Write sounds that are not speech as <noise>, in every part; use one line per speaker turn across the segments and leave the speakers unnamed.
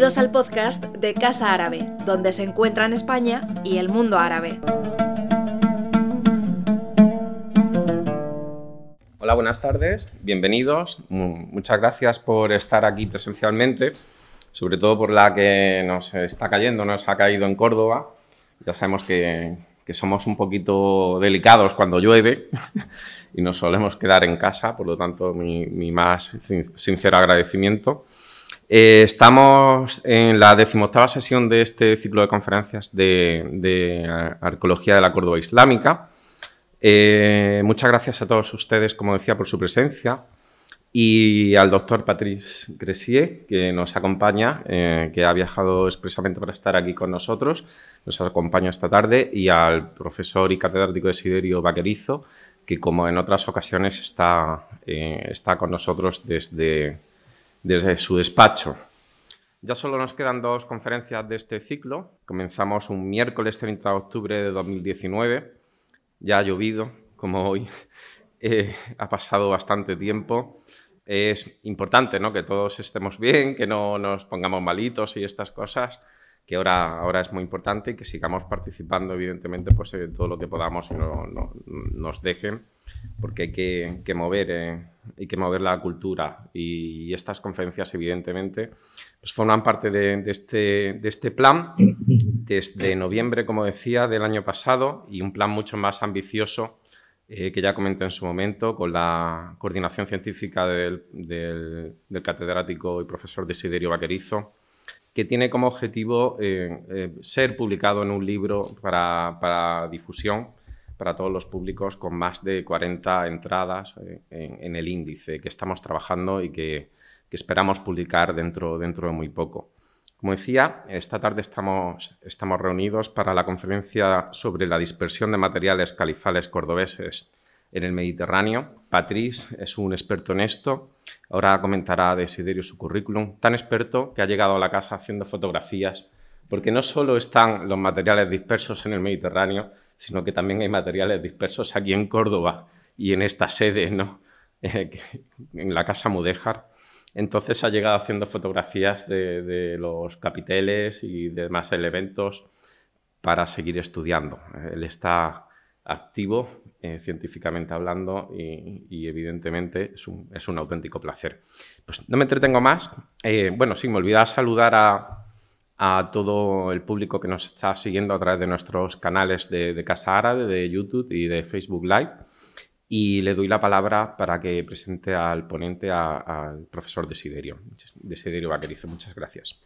Bienvenidos al podcast de Casa Árabe, donde se encuentran España y el mundo árabe.
Hola, buenas tardes, bienvenidos. Muchas gracias por estar aquí presencialmente, sobre todo por la que nos está cayendo, nos ha caído en Córdoba. Ya sabemos que, somos un poquito delicados cuando llueve <laughs> y nos solemos quedar en casa, por lo tanto mi, mi más sincero agradecimiento. Eh, estamos en la decimoctava sesión de este ciclo de conferencias de, Arqueología de la Córdoba Islámica. Eh, muchas gracias a todos ustedes, como decía, por su presencia y al doctor Patrice Gressier, que nos acompaña, eh, que ha viajado expresamente para estar aquí con nosotros, nos acompaña esta tarde, y al profesor y catedrático de Siderio Vaquerizo, que como en otras ocasiones está, está con nosotros desde, desde su despacho. Ya solo nos quedan dos conferencias de este ciclo. Comenzamos un miércoles 30 de octubre de 2019. Ya ha llovido, como hoy. <laughs> Eh, ha pasado bastante tiempo. Es importante ¿no? que todos estemos bien, que no nos pongamos malitos y estas cosas, que ahora, ahora es muy importante y que sigamos participando, evidentemente, pues, todo lo que podamos y no, nos dejen porque hay que, mover, eh, que mover la cultura. Y, estas conferencias evidentemente pues forman parte de, este, de este plan desde noviembre, como decía, del año pasado y un plan mucho más ambicioso eh, que ya comenté en su momento con la coordinación científica del, catedrático y profesor Desiderio Vaquerizo, que tiene como objetivo eh, ser publicado en un libro para, para difusión para todos los públicos con más de 40 entradas eh, en, el índice que estamos trabajando y que, esperamos publicar dentro, dentro de muy poco. Como decía, esta tarde estamos, estamos reunidos para la conferencia sobre la dispersión de materiales califales cordobeses en el Mediterráneo. Patrice es un experto en esto. Ahora comentará de Siderio su currículum, tan experto que ha llegado a la casa haciendo fotografías, porque no solo están los materiales dispersos en el Mediterráneo, sino que también hay materiales dispersos aquí en Córdoba y en esta sede, ¿no? <laughs> en la Casa Mudéjar. Entonces ha llegado haciendo fotografías de, los capiteles y demás elementos para seguir estudiando. Él está activo eh, científicamente hablando y, evidentemente es un, auténtico placer. Pues no me entretengo más. Eh, bueno, sí, me olvidaba saludar a, todo el público que nos está siguiendo a través de nuestros canales de, Casa Árabe, de YouTube y de Facebook Live. Y le doy la palabra para que presente al ponente, al profesor Desiderio, Desiderio Vaquerizo. Muchas gracias.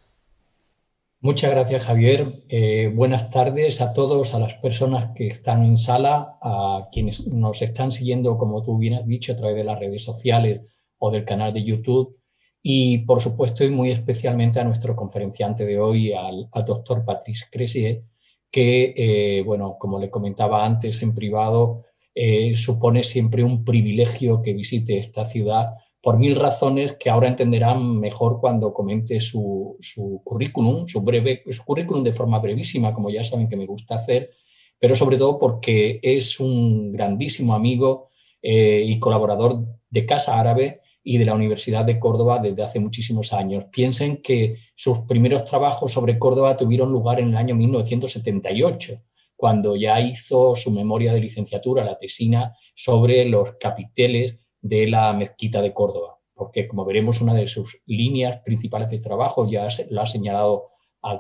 Muchas gracias, Javier. Eh, buenas tardes a todos, a las personas que están en sala, a quienes nos están siguiendo, como tú bien has dicho, a través de las redes sociales o del canal de YouTube y por supuesto y muy especialmente a nuestro conferenciante de hoy, al, doctor Patrice Cresier, que, eh, bueno, como le comentaba antes en privado, eh, supone siempre un privilegio que visite esta ciudad por mil razones que ahora entenderán mejor cuando comente su, currículum, su, breve, su currículum de forma brevísima, como ya saben que me gusta hacer, pero sobre todo porque es un grandísimo amigo eh, y colaborador de Casa Árabe y de la Universidad de Córdoba desde hace muchísimos años. Piensen que sus primeros trabajos sobre Córdoba tuvieron lugar en el año 1978, cuando ya hizo su memoria de licenciatura, la tesina, sobre los capiteles de la mezquita de Córdoba, porque como veremos una de sus líneas principales de trabajo, ya lo ha señalado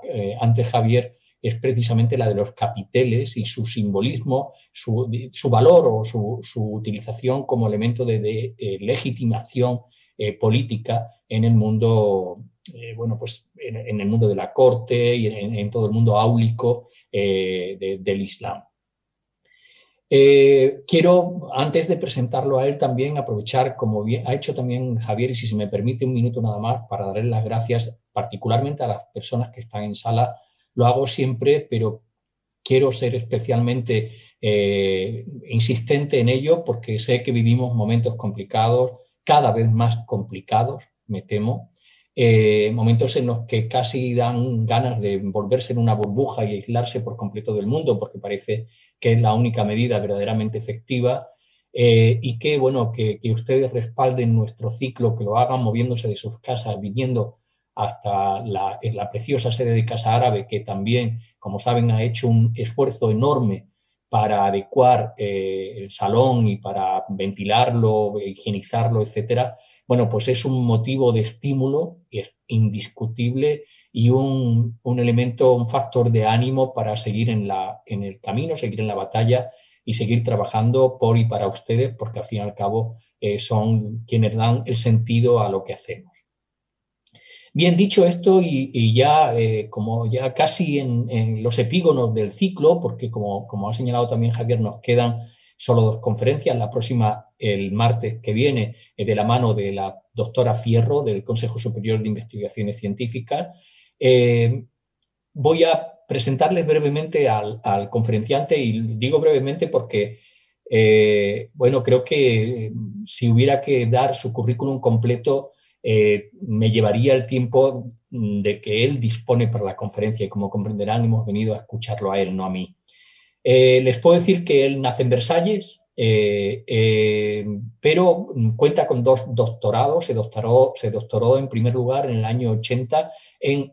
eh, antes Javier, es precisamente la de los capiteles y su simbolismo, su, valor o su, utilización como elemento de, eh, legitimación eh, política en el mundo, bueno, pues en, el mundo de la corte y en, todo el mundo áulico del Islam. Quiero, antes de presentarlo a él, también aprovechar, como ha hecho también Javier, y si se me permite un minuto nada más, para darle las gracias particularmente a las personas que están en sala. Lo hago siempre, pero quiero ser especialmente eh, insistente en ello porque sé que vivimos momentos complicados, cada vez más complicados, me temo, eh, momentos en los que casi dan ganas de volverse en una burbuja y aislarse por completo del mundo, porque parece que es la única medida verdaderamente efectiva. Eh, y que, bueno, que, ustedes respalden nuestro ciclo, que lo hagan moviéndose de sus casas, viniendo hasta la, la preciosa sede de Casa Árabe, que también, como saben, ha hecho un esfuerzo enorme para adecuar eh, el salón y para ventilarlo, higienizarlo, etcétera, bueno, pues es un motivo de estímulo es indiscutible y un, elemento, un factor de ánimo para seguir en, la, en el camino, seguir en la batalla y seguir trabajando por y para ustedes, porque al fin y al cabo eh, son quienes dan el sentido a lo que hacemos. Bien, dicho esto, y, ya eh, como ya casi en, los epígonos del ciclo, porque como, como ha señalado también Javier, nos quedan solo dos conferencias, la próxima el martes que viene, de la mano de la doctora Fierro del Consejo Superior de Investigaciones Científicas. Eh, voy a presentarles brevemente al, conferenciante y digo brevemente porque, eh, bueno, creo que si hubiera que dar su currículum completo, eh, me llevaría el tiempo de que él dispone para la conferencia y como comprenderán hemos venido a escucharlo a él, no a mí. Eh, les puedo decir que él nace en Versalles, eh, pero cuenta con dos doctorados. Se doctoró, se doctoró en primer lugar en el año 80 en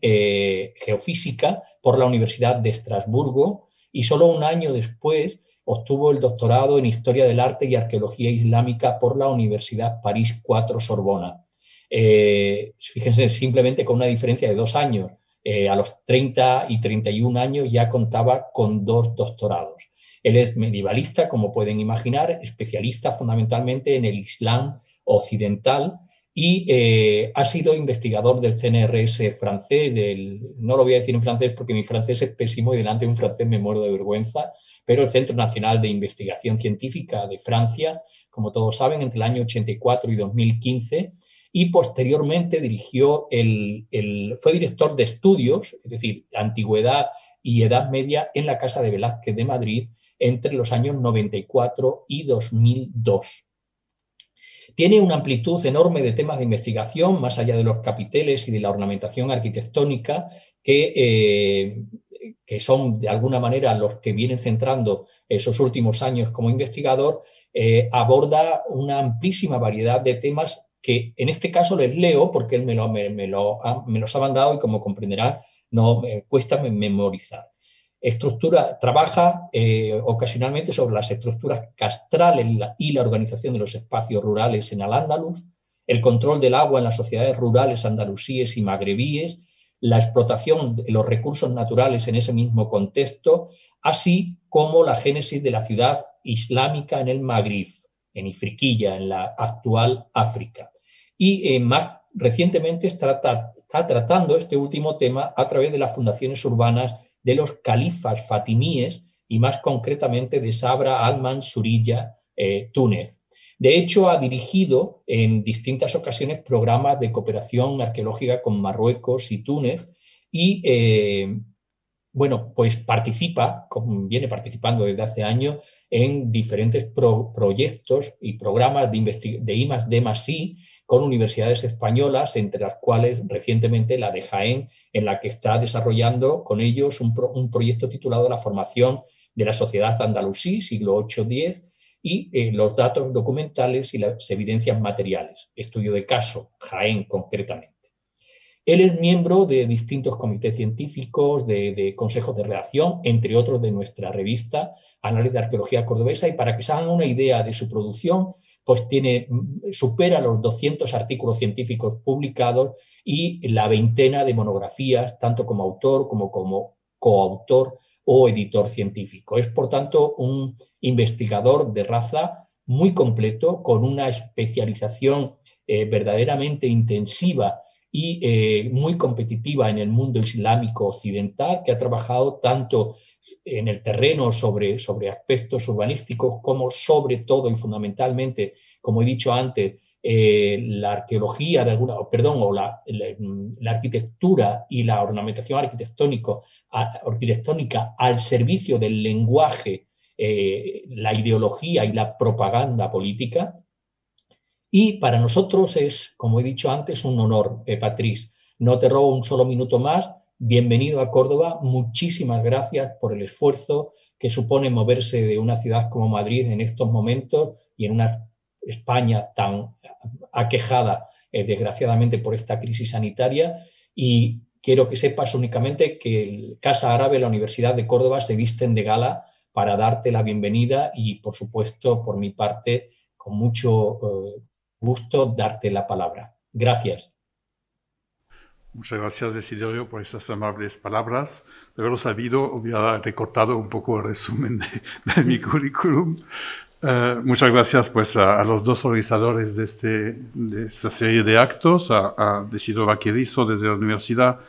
geofísica por la Universidad de Estrasburgo y solo un año después obtuvo el doctorado en Historia del Arte y Arqueología Islámica por la Universidad París 4 Sorbona. Eh, fíjense, simplemente con una diferencia de dos años, eh, a los 30 y 31 años ya contaba con dos doctorados. Él es medievalista, como pueden imaginar, especialista fundamentalmente en el Islam occidental y eh, ha sido investigador del CNRS francés, no lo voy a decir en francés porque mi francés es pésimo y delante de un francés me muero de vergüenza, pero el Centro Nacional de Investigación Científica de Francia, como todos saben, entre el año 84 y 2015 y posteriormente dirigió el, fue director de estudios, es decir, antigüedad y edad media en la Casa de Velázquez de Madrid entre los años 94 y 2002. Tiene una amplitud enorme de temas de investigación, más allá de los capiteles y de la ornamentación arquitectónica, que, eh, que son de alguna manera los que vienen centrando esos últimos años como investigador, eh, aborda una amplísima variedad de temas que en este caso les leo porque él me, lo, me, lo me los ha mandado y como comprenderá, no me cuesta memorizar. Estructura, trabaja eh, ocasionalmente sobre las estructuras castrales y la organización de los espacios rurales en Al-Ándalus, el control del agua en las sociedades rurales andalusíes y magrebíes, la explotación de los recursos naturales en ese mismo contexto, así como la génesis de la ciudad islámica en el Magrib, en Ifriquilla, en la actual África. Y eh, más recientemente está, tratando este último tema a través de las fundaciones urbanas de los califas fatimíes y más concretamente de Sabra al-Mansurilla, eh, Túnez. De hecho, ha dirigido en distintas ocasiones programas de cooperación arqueológica con Marruecos y Túnez y, eh, bueno, pues participa, viene participando desde hace años en diferentes proyectos y programas de, de I D I con universidades españolas, entre las cuales recientemente la de Jaén, en la que está desarrollando con ellos un, proyecto titulado La formación de la sociedad andalusí, siglo 8 x y eh, los datos documentales y las evidencias materiales, estudio de caso, Jaén concretamente. Él es miembro de distintos comités científicos, de, de consejos de redacción, entre otros de nuestra revista Análisis de Arqueología Cordobesa, y para que se hagan una idea de su producción, pues tiene, supera los 200 artículos científicos publicados y la veintena de monografías, tanto como autor como como coautor o editor científico. Es, por tanto, un investigador de raza muy completo, con una especialización eh, verdaderamente intensiva y eh, muy competitiva en el mundo islámico occidental, que ha trabajado tanto en el terreno sobre, sobre aspectos urbanísticos como sobre todo y fundamentalmente, como he dicho antes, eh, la arqueología de alguna, perdón, o la, la, arquitectura y la ornamentación arquitectónica al servicio del lenguaje, eh, la ideología y la propaganda política. Y para nosotros es, como he dicho antes, un honor, eh, Patrice. No te robo un solo minuto más Bienvenido a Córdoba, muchísimas gracias por el esfuerzo que supone moverse de una ciudad como Madrid en estos momentos y en una España tan aquejada, eh, desgraciadamente, por esta crisis sanitaria. Y quiero que sepas únicamente que el Casa Árabe, la Universidad de Córdoba, se visten de gala para darte la bienvenida y, por supuesto, por mi parte, con mucho eh, gusto, darte la palabra. Gracias.
Muchas gracias, Desiderio, por estas amables palabras. De haberlo sabido, hubiera recortado un poco el resumen de, mi currículum. Eh, muchas gracias pues, a, los dos organizadores de, este, de esta serie de actos, a, a Desiderio Vaquerizo desde la universidad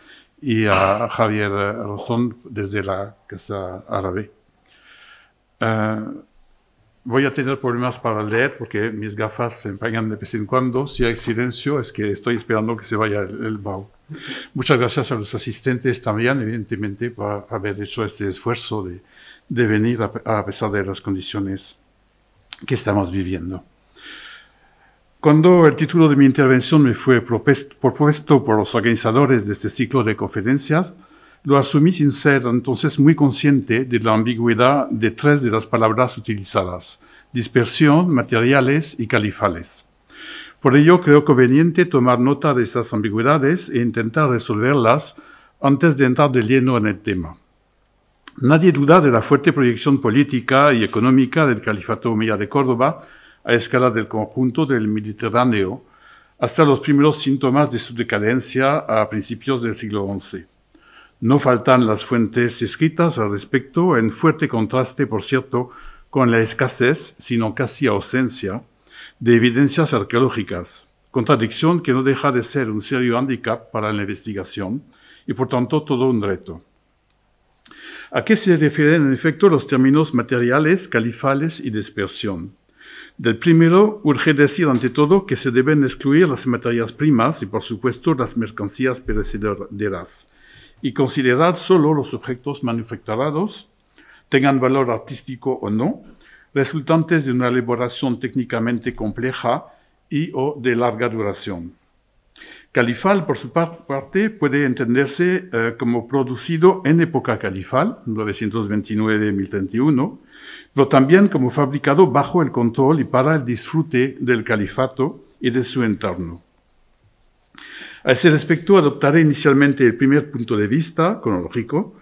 y a Javier Rosón desde la Casa Árabe. Eh, voy a tener problemas para leer porque mis gafas se empañan de vez en cuando. Si hay silencio es que estoy esperando que se vaya el, el Muchas gracias a los asistentes también, evidentemente, por haber hecho este esfuerzo de, venir a, pesar de las condiciones que estamos viviendo. Cuando el título de mi intervención me fue propuesto por los organizadores de este ciclo de conferencias, lo asumí sin ser entonces muy consciente de la ambigüedad de tres de las palabras utilizadas, dispersión, materiales y califales. Por ello, creo conveniente tomar nota de estas ambigüedades e intentar resolverlas antes de entrar de lleno en el tema. Nadie duda de la fuerte proyección política y económica del Califato Omeya de Córdoba a escala del conjunto del Mediterráneo, hasta los primeros síntomas de su decadencia a principios del siglo XI. No faltan las fuentes escritas al respecto, en fuerte contraste, por cierto, con la escasez, sino casi ausencia, de evidencias arqueológicas, contradicción que no deja de ser un serio hándicap para la investigación y por tanto todo un reto. ¿A qué se refieren en efecto los términos materiales, califales y dispersión? Del primero, urge decir ante todo que se deben excluir las materias primas y por supuesto las mercancías perecederas y considerar solo los objetos manufacturados, tengan valor artístico o no, resultantes de una elaboración técnicamente compleja y o de larga duración. Califal, por su parte, puede entenderse eh, como producido en época califal, 929-1031, pero también como fabricado bajo el control y para el disfrute del califato y de su entorno. A ese respecto, adoptaré inicialmente el primer punto de vista cronológico,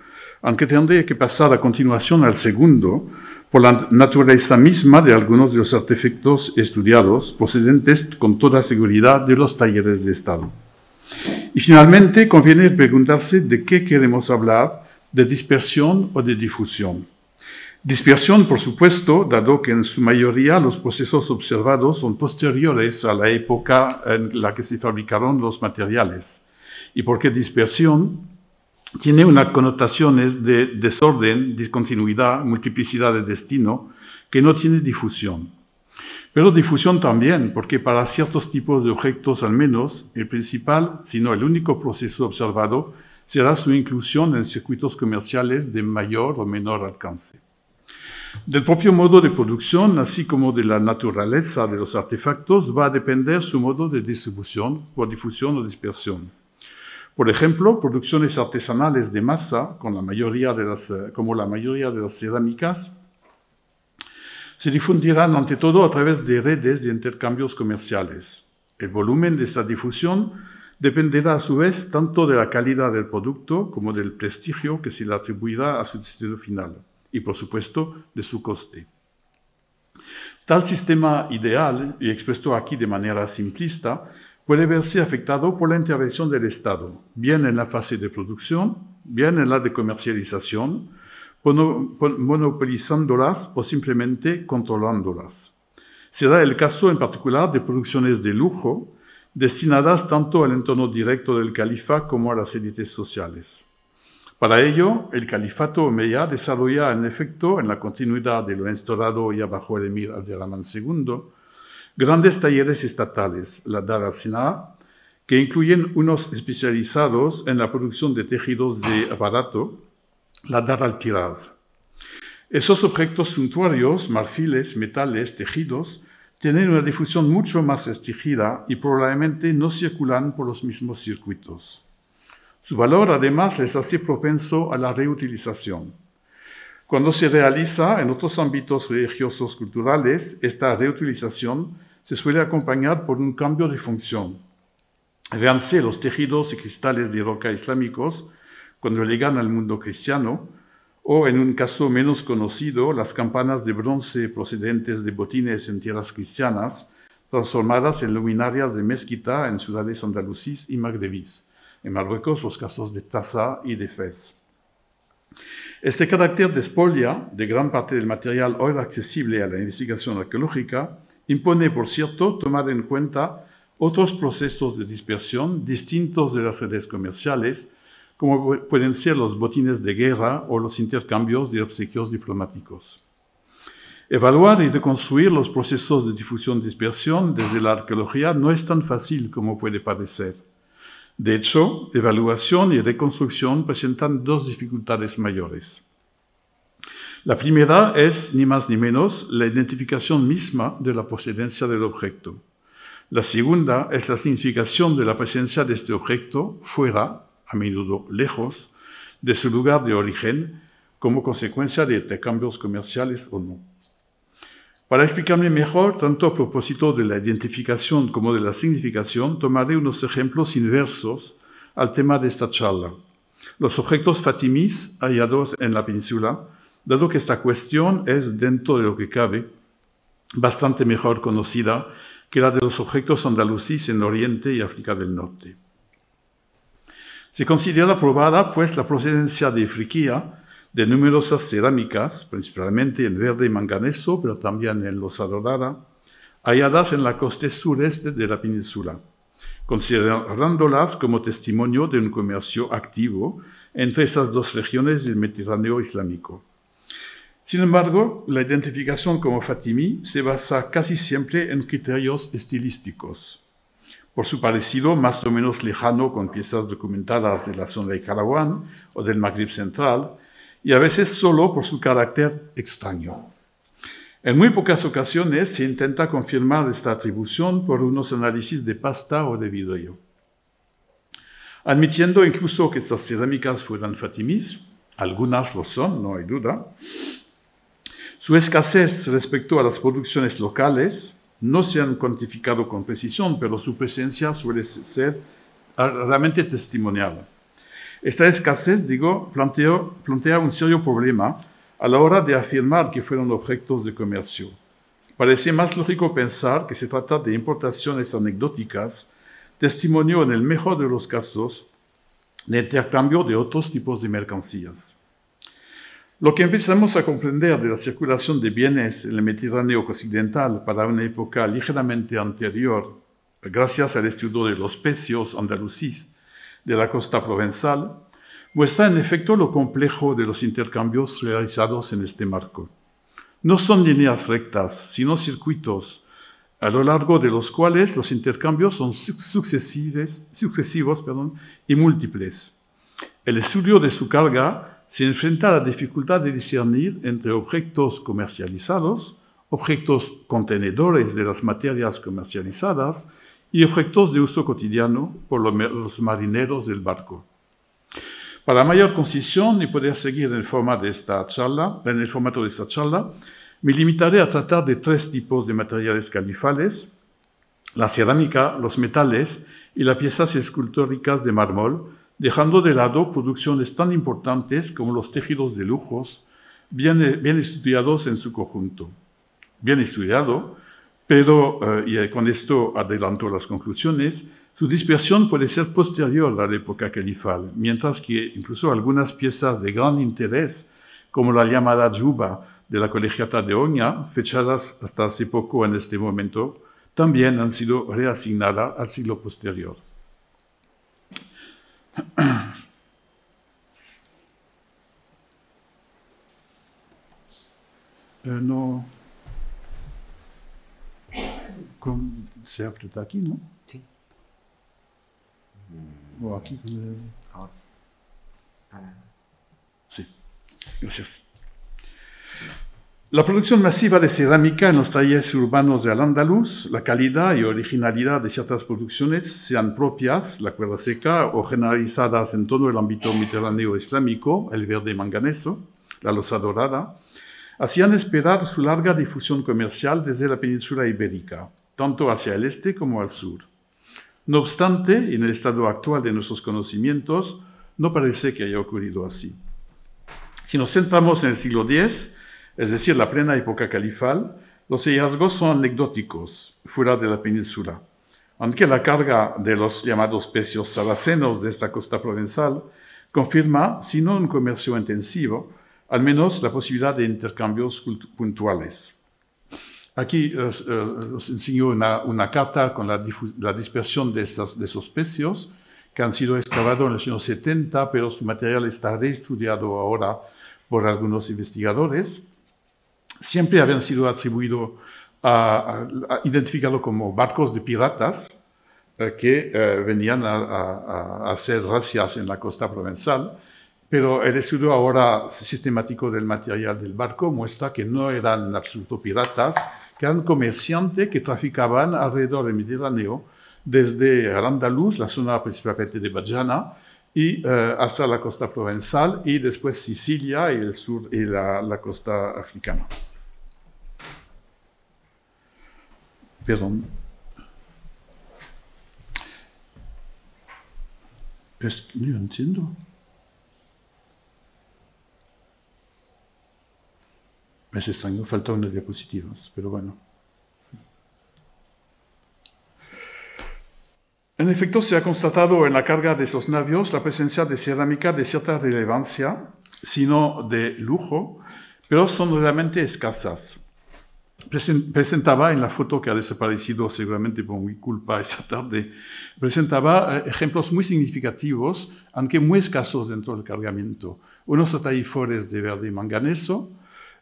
aunque tendré que pasar a continuación al segundo, por la naturaleza misma de algunos de los artefactos estudiados, procedentes con toda seguridad de los talleres de Estado. Y finalmente, conviene preguntarse de qué queremos hablar, de dispersión o de difusión. Dispersión, por supuesto, dado que en su mayoría los procesos observados son posteriores a la época en la que se fabricaron los materiales. ¿Y por qué dispersión? Tiene unas connotaciones de desorden, discontinuidad, multiplicidad de destino, que no tiene difusión. Pero difusión también, porque para ciertos tipos de objetos al menos, el principal, si no el único proceso observado, será su inclusión en circuitos comerciales de mayor o menor alcance. Del propio modo de producción, así como de la naturaleza de los artefactos, va a depender su modo de distribución, por difusión o dispersión. Por ejemplo, producciones artesanales de masa, con la mayoría de las, eh, como la mayoría de las cerámicas, se difundirán ante todo a través de redes de intercambios comerciales. El volumen de esa difusión dependerá a su vez tanto de la calidad del producto como del prestigio que se le atribuirá a su destino final y, por supuesto, de su coste. Tal sistema ideal, y expuesto aquí de manera simplista, puede verse afectado por la intervención del Estado, bien en la fase de producción, bien en la de comercialización, monopolizándolas o simplemente controlándolas. Será el caso en particular de producciones de lujo destinadas tanto al entorno directo del califa como a las élites sociales. Para ello, el califato omeya desarrolla en efecto, en la continuidad de lo instaurado ya bajo el emir Abderrahman II, grandes talleres estatales, la Dar al que incluyen unos especializados en la producción de tejidos de aparato, la Dar al-Tiraz. Esos objetos suntuarios, marfiles, metales, tejidos, tienen una difusión mucho más restringida y probablemente no circulan por los mismos circuitos. Su valor además les hace propenso a la reutilización. Cuando se realiza en otros ámbitos religiosos culturales, esta reutilización se suele acompañar por un cambio de función. Véanse los tejidos y cristales de roca islámicos cuando llegan al mundo cristiano, o en un caso menos conocido, las campanas de bronce procedentes de botines en tierras cristianas, transformadas en luminarias de mezquita en ciudades andalusíes y magrebís. En Marruecos, los casos de Taza y de Fez. Este carácter de spolia de gran parte del material hoy accesible a la investigación arqueológica impone, por cierto, tomar en cuenta otros procesos de dispersión distintos de las redes comerciales, como pueden ser los botines de guerra o los intercambios de obsequios diplomáticos. Evaluar y reconstruir los procesos de difusión-dispersión desde la arqueología no es tan fácil como puede parecer. De hecho, evaluación y reconstrucción presentan dos dificultades mayores. La primera es, ni más ni menos, la identificación misma de la procedencia del objeto. La segunda es la significación de la presencia de este objeto fuera, a menudo lejos, de su lugar de origen, como consecuencia de intercambios comerciales o no. Para explicarme mejor, tanto a propósito de la identificación como de la significación, tomaré unos ejemplos inversos al tema de esta charla. Los objetos fatimís hallados en la península, dado que esta cuestión es, dentro de lo que cabe, bastante mejor conocida que la de los objetos andalusíes en Oriente y África del Norte. Se considera probada, pues, la procedencia de Friquía de numerosas cerámicas, principalmente en verde y manganeso, pero también en losa dorada, halladas en la costa sureste de la península, considerándolas como testimonio de un comercio activo entre esas dos regiones del Mediterráneo islámico. Sin embargo, la identificación como fatimí se basa casi siempre en criterios estilísticos. Por su parecido más o menos lejano con piezas documentadas de la zona de Karawan o del Magreb central, y a veces solo por su carácter extraño. En muy pocas ocasiones se intenta confirmar esta atribución por unos análisis de pasta o de vidrio. Admitiendo incluso que estas cerámicas fueran fatimís, algunas lo son, no hay duda, su escasez respecto a las producciones locales no se han cuantificado con precisión, pero su presencia suele ser realmente testimonial. Esta escasez, digo, plantea un serio problema a la hora de afirmar que fueron objetos de comercio. Parece más lógico pensar que se trata de importaciones anecdóticas, testimonio en el mejor de los casos de intercambio de otros tipos de mercancías. Lo que empezamos a comprender de la circulación de bienes en el Mediterráneo occidental para una época ligeramente anterior, gracias al estudio de los precios andalusíes de la costa provenzal, muestra en efecto lo complejo de los intercambios realizados en este marco. No son líneas rectas, sino circuitos, a lo largo de los cuales los intercambios son sucesivos, sucesivos perdón, y múltiples. El estudio de su carga se enfrenta a la dificultad de discernir entre objetos comercializados, objetos contenedores de las materias comercializadas y objetos de uso cotidiano por los marineros del barco. Para mayor concisión y poder seguir en el, formato de esta charla, en el formato de esta charla, me limitaré a tratar de tres tipos de materiales califales, la cerámica, los metales y las piezas escultóricas de mármol, dejando de lado producciones tan importantes como los tejidos de lujos, bien, estudiados en su conjunto. Bien estudiado, pero, eh, y con esto adelanto las conclusiones, su dispersión puede ser posterior a la época califal, mientras que incluso algunas piezas de gran interés, como la llamada Juba de la Colegiata de Oña, fechadas hasta hace poco en este momento, también han sido reasignadas al siglo posterior. No. Con, se aprieta aquí, ¿no?
Sí.
O aquí.
Ahora.
Sí, gracias. La producción masiva de cerámica en los talleres urbanos de Al-Ándalus, la calidad y originalidad de ciertas producciones, sean propias, la cuerda seca, o generalizadas en todo el ámbito mediterráneo islámico, el verde manganeso, la losa dorada, hacían esperar su larga difusión comercial desde la península ibérica, tanto hacia el este como al sur. No obstante, en el estado actual de nuestros conocimientos, no parece que haya ocurrido así. Si nos centramos en el siglo X, es decir, la plena época califal, los hallazgos son anecdóticos fuera de la península, aunque la carga de los llamados pecios saracenos de esta costa provenzal confirma, si no un comercio intensivo, al menos la posibilidad de intercambios puntuales. Aquí eh, eh, os enseño una, carta con la, dispersión de, de, esos pecios que han sido excavados en los años 70, pero su material está reestudiado ahora por algunos investigadores. Siempre habían sido atribuidos, a, identificados como barcos de piratas eh, que venían a, hacer racias en la costa provenzal pero el estudio ahora sistemático del material del barco muestra que no eran en absoluto piratas, que eran comerciantes que traficaban alrededor del Mediterráneo, desde Al-Andalus, la zona principalmente de Bajana, y eh, hasta la costa provenzal, y después Sicilia y el sur y la, la costa africana. Perdón. Es, no entiendo. Es extraño, falta unas diapositivas, pero bueno. En efecto, se ha constatado en la carga de esos navios la presencia de cerámica de cierta relevancia, sino de lujo, pero son realmente escasas. Presentaba en la foto que ha desaparecido seguramente por mi culpa <laughs> esta tarde, presentaba eh, ejemplos muy significativos, aunque muy escasos dentro del cargamento. Unos ataífores de verde manganeso,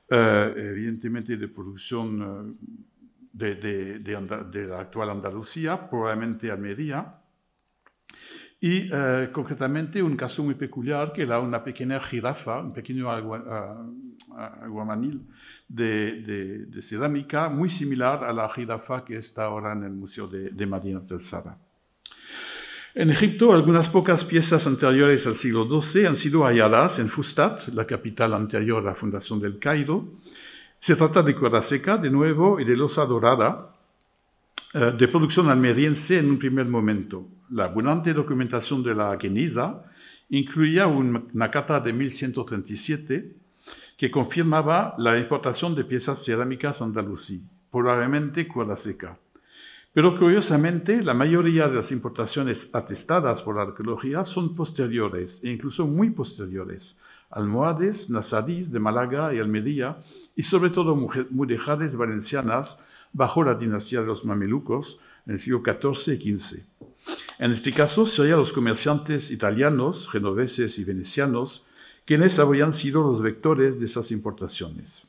eh, evidentemente de producción eh, de, la actual Andalucía, probablemente Almería, y concretamente un caso muy peculiar que era una pequeña jirafa, un pequeño aguamanil de, cerámica muy similar a la jirafa que está ahora en el Museo de, de Marina del Sara. En Egipto, algunas pocas piezas anteriores al siglo XII han sido halladas en Fustat, la capital anterior a la fundación del Cairo. Se trata de cuerda seca, de nuevo, y de losa dorada, eh, de producción almeriense en un primer momento. La abundante documentación de la Geniza incluía una carta de 1137 que confirmaba la importación de piezas cerámicas andalusí, probablemente cuerda seca. Pero curiosamente, la mayoría de las importaciones atestadas por la arqueología son posteriores, e incluso muy posteriores. Almohades, nazaríes de Málaga y Almería, y sobre todo mujeres valencianas bajo la dinastía de los mamelucos en el siglo XIV y XV. En este caso, serían los comerciantes italianos, genoveses y venecianos quienes habrían sido los vectores de esas importaciones.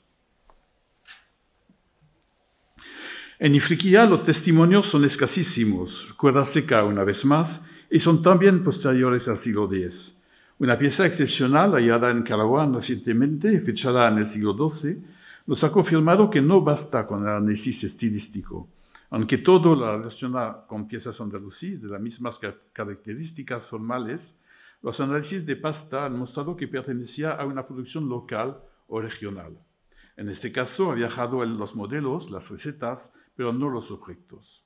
En Ifriquía los testimonios son escasísimos, cuerda seca una vez más, y son también posteriores al siglo X. Una pieza excepcional hallada en Caraguán recientemente, fechada en el siglo XII, nos ha confirmado que no basta con el análisis estilístico, aunque todo lo relaciona con piezas andalusíes de las mismas características formales, los análisis de pasta han mostrado que pertenecía a una producción local o regional. En este caso, ha viajado en los modelos, las recetas, pero no los objetos.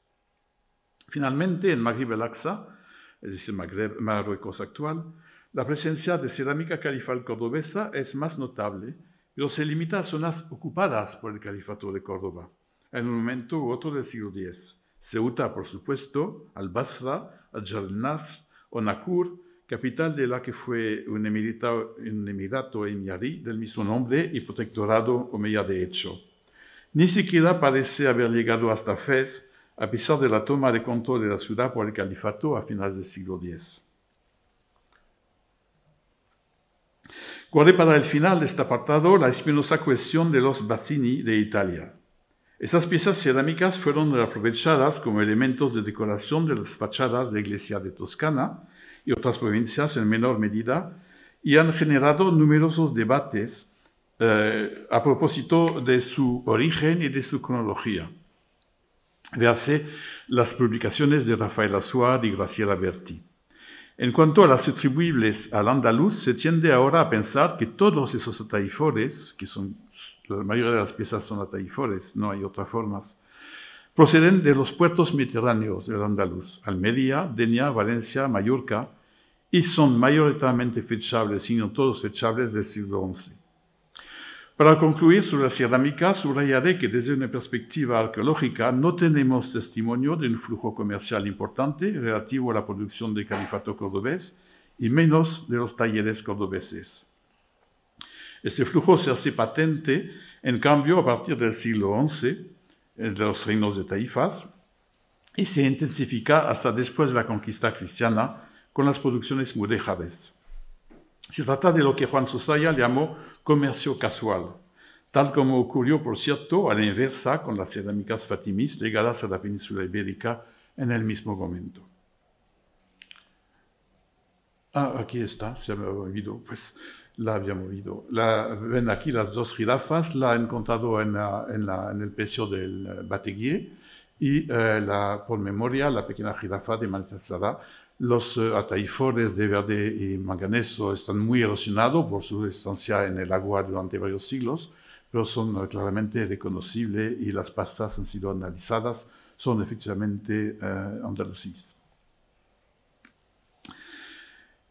Finalmente, en Maghreb el Aqsa, es decir, Marruecos actual, la presencia de cerámica califal cordobesa es más notable, pero se limita a zonas ocupadas por el califato de Córdoba, en un momento u otro del siglo X. Ceuta, por supuesto, Al-Basra, Al-Jalnaz o Nakur, capital de la que fue un emirato, un emirato del mismo nombre y protectorado omeya de hecho. Ni siquiera parece haber llegado hasta Fez, a pesar de la toma de control de la ciudad por el califato a finales del siglo X. Guardé para el final de este apartado la espinosa cuestión de los Bazzini de Italia. Esas piezas cerámicas fueron aprovechadas como elementos de decoración de las fachadas de iglesia de Toscana y otras provincias en menor medida y han generado numerosos debates eh, a propósito de su origen y de su cronología. Véase las publicaciones de Rafael Azuar y Graciela Berti. En cuanto a las atribuibles al andaluz, se tiende ahora a pensar que todos esos ataifores, que son la mayoría de las piezas son ataifores, no hay otras formas, proceden de los puertos mediterráneos del Andaluz, Almería, Denia, Valencia, Mallorca, y son mayoritariamente fechables, sino todos fechables del siglo XI. Para concluir sobre la cerámica, subrayaré que desde una perspectiva arqueológica no tenemos testimonio de un flujo comercial importante relativo a la producción del califato cordobés y menos de los talleres cordobeses. Este flujo se hace patente, en cambio, a partir del siglo XI, los reinos de Taifas, y se intensifica hasta después de la conquista cristiana con las producciones mudéjares. Se trata de lo que Juan Sosaya llamó comercio casual, tal como ocurrió, por cierto, a la inversa con las cerámicas fatimís llegadas a la península ibérica en el mismo momento. Ah, aquí está, se me ha olvidado, pues la había movido. ven aquí las dos jirafas, la he encontrado en, el pecio del Bateguier y eh, la, por memoria la pequeña jirafa de Manchazada. Los uh, ataifores de verde y manganeso están muy erosionados por su estancia en el agua durante varios siglos, pero son uh, claramente reconocibles y las pastas han sido analizadas, son efectivamente uh, andalusíes.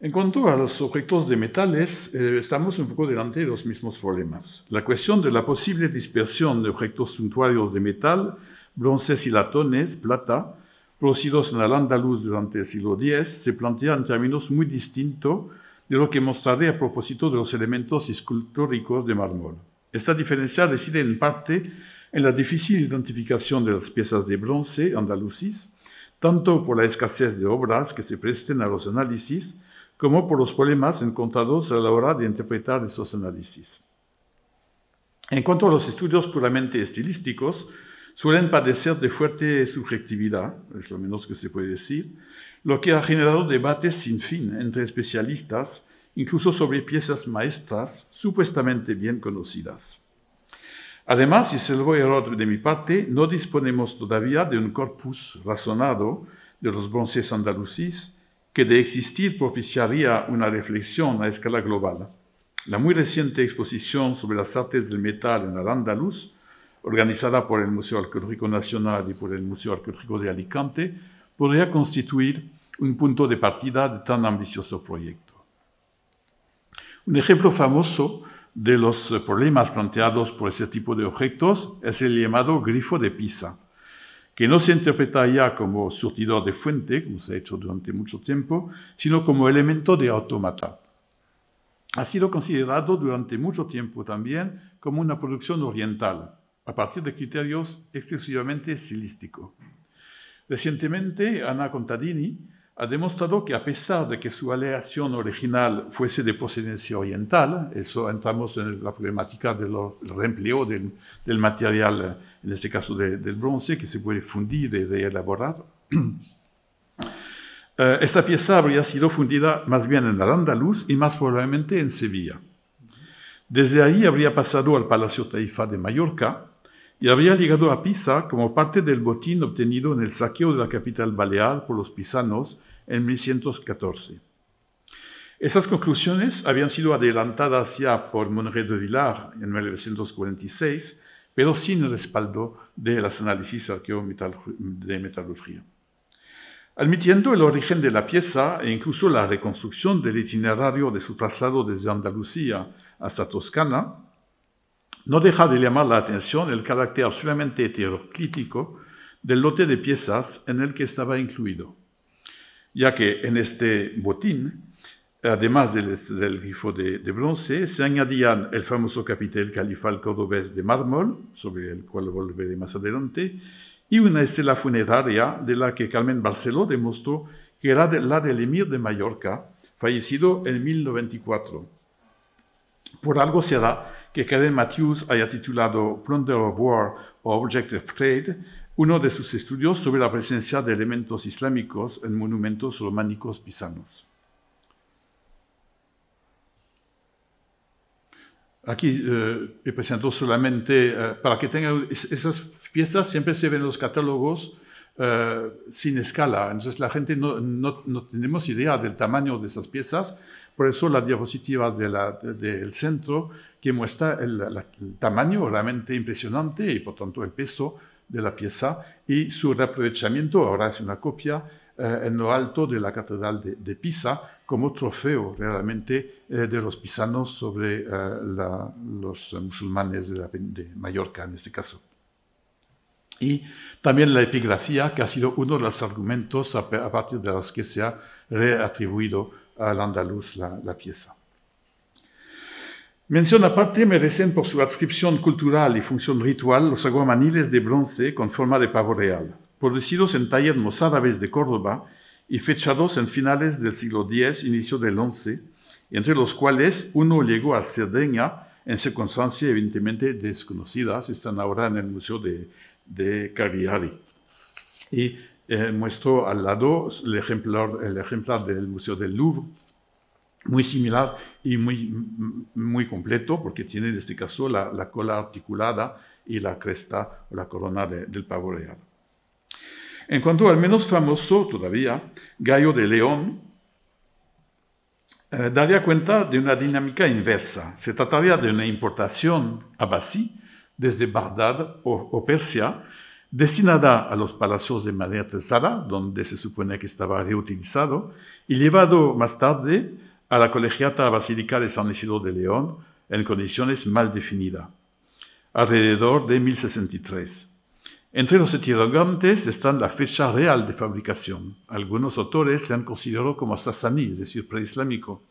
En cuanto a los objetos de metales, eh, estamos un poco delante de los mismos problemas. La cuestión de la posible dispersión de objetos suntuarios de metal, bronces y latones, plata, producidos en el andaluz durante el siglo X, se plantea en términos muy distintos de lo que mostraré a propósito de los elementos escultóricos de mármol. Esta diferencia reside en parte en la difícil identificación de las piezas de bronce andalucis, tanto por la escasez de obras que se presten a los análisis, como por los problemas encontrados a la hora de interpretar esos análisis. En cuanto a los estudios puramente estilísticos, suelen padecer de fuerte subjetividad, es lo menos que se puede decir, lo que ha generado debates sin fin entre especialistas, incluso sobre piezas maestras supuestamente bien conocidas. Además, y es el error de mi parte, no disponemos todavía de un corpus razonado de los bronces andalusíes que de existir propiciaría una reflexión a escala global. La muy reciente exposición sobre las artes del metal en el andaluz, organizada por el Museo Arqueológico Nacional y por el Museo Arqueológico de Alicante, podría constituir un punto de partida de tan ambicioso proyecto. Un ejemplo famoso de los problemas planteados por ese tipo de objetos es el llamado grifo de Pisa, que no se interpreta ya como surtidor de fuente, como se ha hecho durante mucho tiempo, sino como elemento de automata. Ha sido considerado durante mucho tiempo también como una producción oriental, a partir de criterios exclusivamente estilísticos. Recientemente, Ana Contadini ha demostrado que a pesar de que su aleación original fuese de procedencia oriental, eso entramos en la problemática del reempleo del, del material en este caso del bronce, que se puede fundir y reelaborar. <clears throat> Eh, esta pieza habría sido fundida más bien en el andaluz y más probablemente en Sevilla. Desde ahí habría pasado al Palacio Taifa de Mallorca y habría llegado a Pisa como parte del botín obtenido en el saqueo de la capital balear por los pisanos en 1114. Esas conclusiones habían sido adelantadas ya por Monré de Villar en 1946 pero sin el respaldo de los análisis de metalurgia. Admitiendo el origen de la pieza e incluso la reconstrucción del itinerario de su traslado desde Andalucía hasta Toscana, no deja de llamar la atención el carácter absolutamente heteroclítico del lote de piezas en el que estaba incluido, ya que en este botín además del, grifo de, bronce, se añadían el famoso capitel califal cordobés de mármol, sobre el cual volveré más adelante, y una estela funeraria de la que Carmen Barceló demostró que era la del emir de Mallorca, fallecido en 1094. Por algo será que Karen Matthews haya titulado Plunder of War o Object of Trade uno de sus estudios sobre la presencia de elementos islámicos en monumentos románicos pisanos. Aquí eh, he presentado solamente eh, para que tengan esas piezas, siempre se ven en los catálogos eh, sin escala, entonces la gente no, no, no, tenemos idea del tamaño de esas piezas, por eso la diapositiva del centro que muestra el, tamaño realmente impresionante y por tanto el peso de la pieza y su reaprovechamiento, ahora es una copia, eh, en lo alto de la Catedral de, Pisa, como trofeo realmente eh, de los pisanos sobre eh, los musulmanes de, de, Mallorca en este caso. Y también la epigrafía, que ha sido uno de los argumentos a, partir de los que se ha reatribuido al andaluz la pieza. Mención aparte merecen por su adscripción cultural y función ritual los aguamaniles de bronce con forma de pavo real, producidos en talleres mozárabes de Córdoba y fechados en finales del siglo X, inicio del XI, entre los cuales uno llegó a Cerdeña en circunstancias evidentemente desconocidas, están ahora en el Museo de, de Cagliari. Y eh, muestro al lado el ejemplar del Museo del Louvre, muy similar y muy, muy completo, porque tiene en este caso la, cola articulada y la cresta o la corona del pavo real. En cuanto al menos famoso todavía, Gallo de León, eh, daría cuenta de una dinámica inversa. Se trataría de una importación abasí desde Bagdad o, Persia, destinada a los palacios de María Tercera, donde se supone que estaba reutilizado, y llevado más tarde a la Colegiata Basílica de San Isidro de León en condiciones mal definidas, alrededor de 1063. Entre los interrogantes están la fecha real de fabricación. Algunos autores le han considerado como sasaní, es decir, preislámico,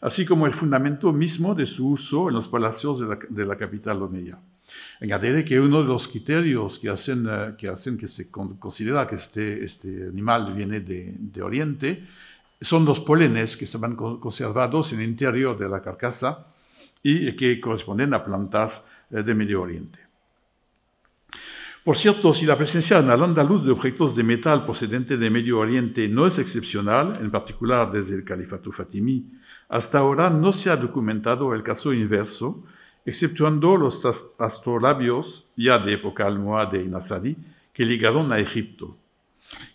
así como el fundamento mismo de su uso en los palacios de la, capital omeya. Añadiré que uno de los criterios que hacen eh, que, se considera que este, este animal viene de Oriente son los polenes que estaban conservados en el interior de la carcasa y que corresponden a plantas eh, de Medio Oriente. Por cierto, si la presencia en Al-Andalus de objetos de metal procedentes de Medio Oriente no es excepcional, en particular desde el Califato Fatimí, hasta ahora no se ha documentado el caso inverso, exceptuando los astrolabios ya de época almohade y nazarí que ligaron a Egipto,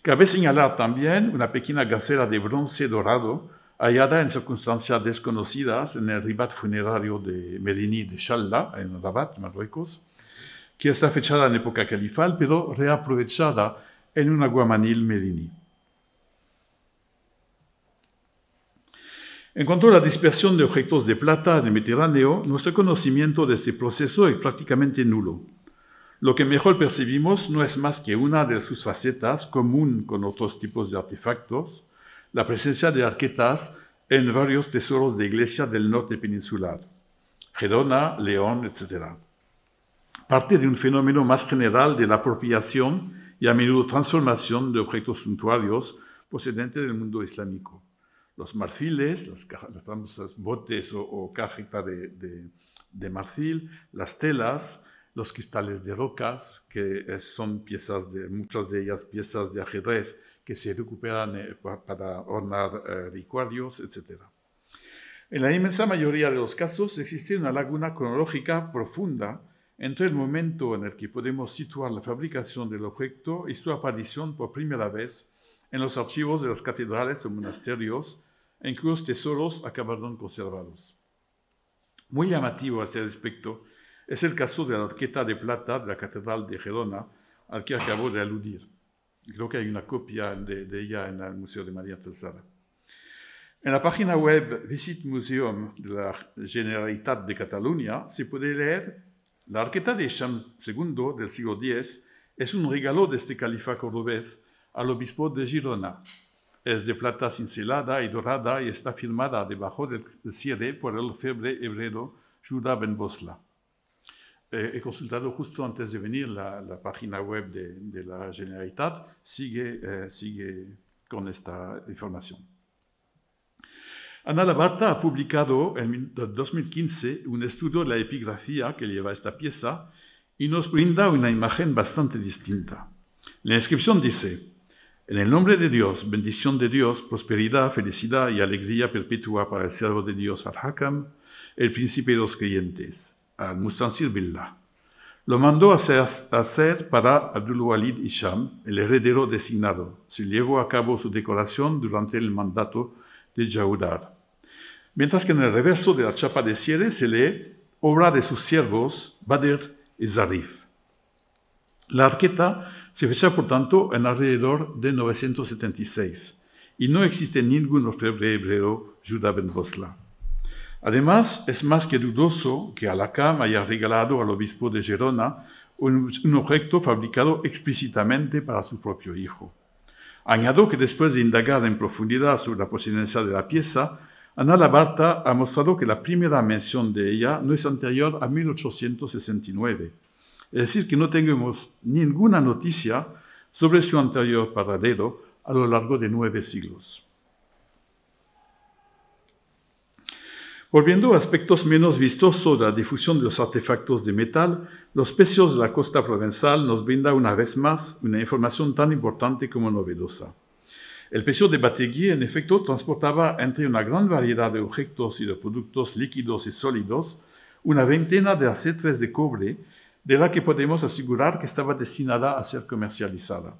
Cabe señalar también una pequeña gacela de bronce dorado hallada en circunstancias desconocidas en el ribat funerario de Medini de Shalla, en Rabat, Marruecos, que está fechada en época califal, pero reaprovechada en un aguamanil Medini. En cuanto a la dispersión de objetos de plata en el Mediterráneo, nuestro conocimiento de este proceso es prácticamente nulo. Lo que mejor percibimos no es más que una de sus facetas común con otros tipos de artefactos, la presencia de arquetas en varios tesoros de iglesia del norte peninsular, Gerona, León, etc. Parte de un fenómeno más general de la apropiación y a menudo transformación de objetos suntuarios procedentes del mundo islámico. Los marfiles, las, famosas botes o, o de marfil, las telas, los cristales de roca, que son piezas de, muchas de ellas piezas de ajedrez que se recuperan eh, para ornar eh, etc. En la inmensa mayoría de los casos existe una laguna cronológica profunda entre el momento en el que podemos situar la fabricación del objeto y su aparición por primera vez en los archivos de las catedrales o monasterios en cuyos tesoros acabaron conservados. Muy llamativo a este respecto es el caso de la arqueta de plata de la Catedral de Gerona, al que acabo de aludir. Creo que hay una copia de, ella en el Museo de María Tercera. En la página web Visit Museum de la Generalitat de Cataluña se puede leer la arqueta de Jean II del siglo X es un regalo de este califa cordobés al obispo de Girona. Es de plata cincelada y dorada y está firmada debajo del cierre por el febre hebreo Judah Ben Bosla. Eh, he consultado justo antes de venir la, página web de, la Generalitat, sigue, eh, con esta información. Ana Labarta ha publicado en 2015 un estudio de la epigrafía que lleva esta pieza y nos brinda una imagen bastante distinta. La inscripción dice, en el nombre de Dios, bendición de Dios, prosperidad, felicidad y alegría perpetua para el siervo de Dios Al-Hakam, el príncipe de los creyentes al Mustansir Billah. Lo mandó a hacer, para Abdul Walid Isham, el heredero designado. Se llevó a cabo su decoración durante el mandato de Jaudar. Mientras que en el reverso de la chapa de cierre se lee obra de sus siervos Badr y Zarif. La arqueta se fecha, por tanto, en alrededor de 976 y no existe ningún orfebre hebreo Judah ben Bosla. Además, es más que dudoso que Alakam haya regalado al obispo de Gerona un, objeto fabricado explícitamente para su propio hijo. Añado que después de indagar en profundidad sobre la procedencia de la pieza, Ana Labarta ha mostrado que la primera mención de ella no es anterior a 1869. Es decir, que no tenemos ninguna noticia sobre su anterior paradero a lo largo de nueve siglos. Volviendo a aspectos menos vistosos de la difusión de los artefactos de metal, los precios de la costa provenzal nos brinda una vez más una información tan importante como novedosa. El pecio de Bategui, en efecto, transportaba entre una gran variedad de objetos y de productos líquidos y sólidos una veintena de acetres de cobre, de la que podemos asegurar que estaba destinada a ser comercializada.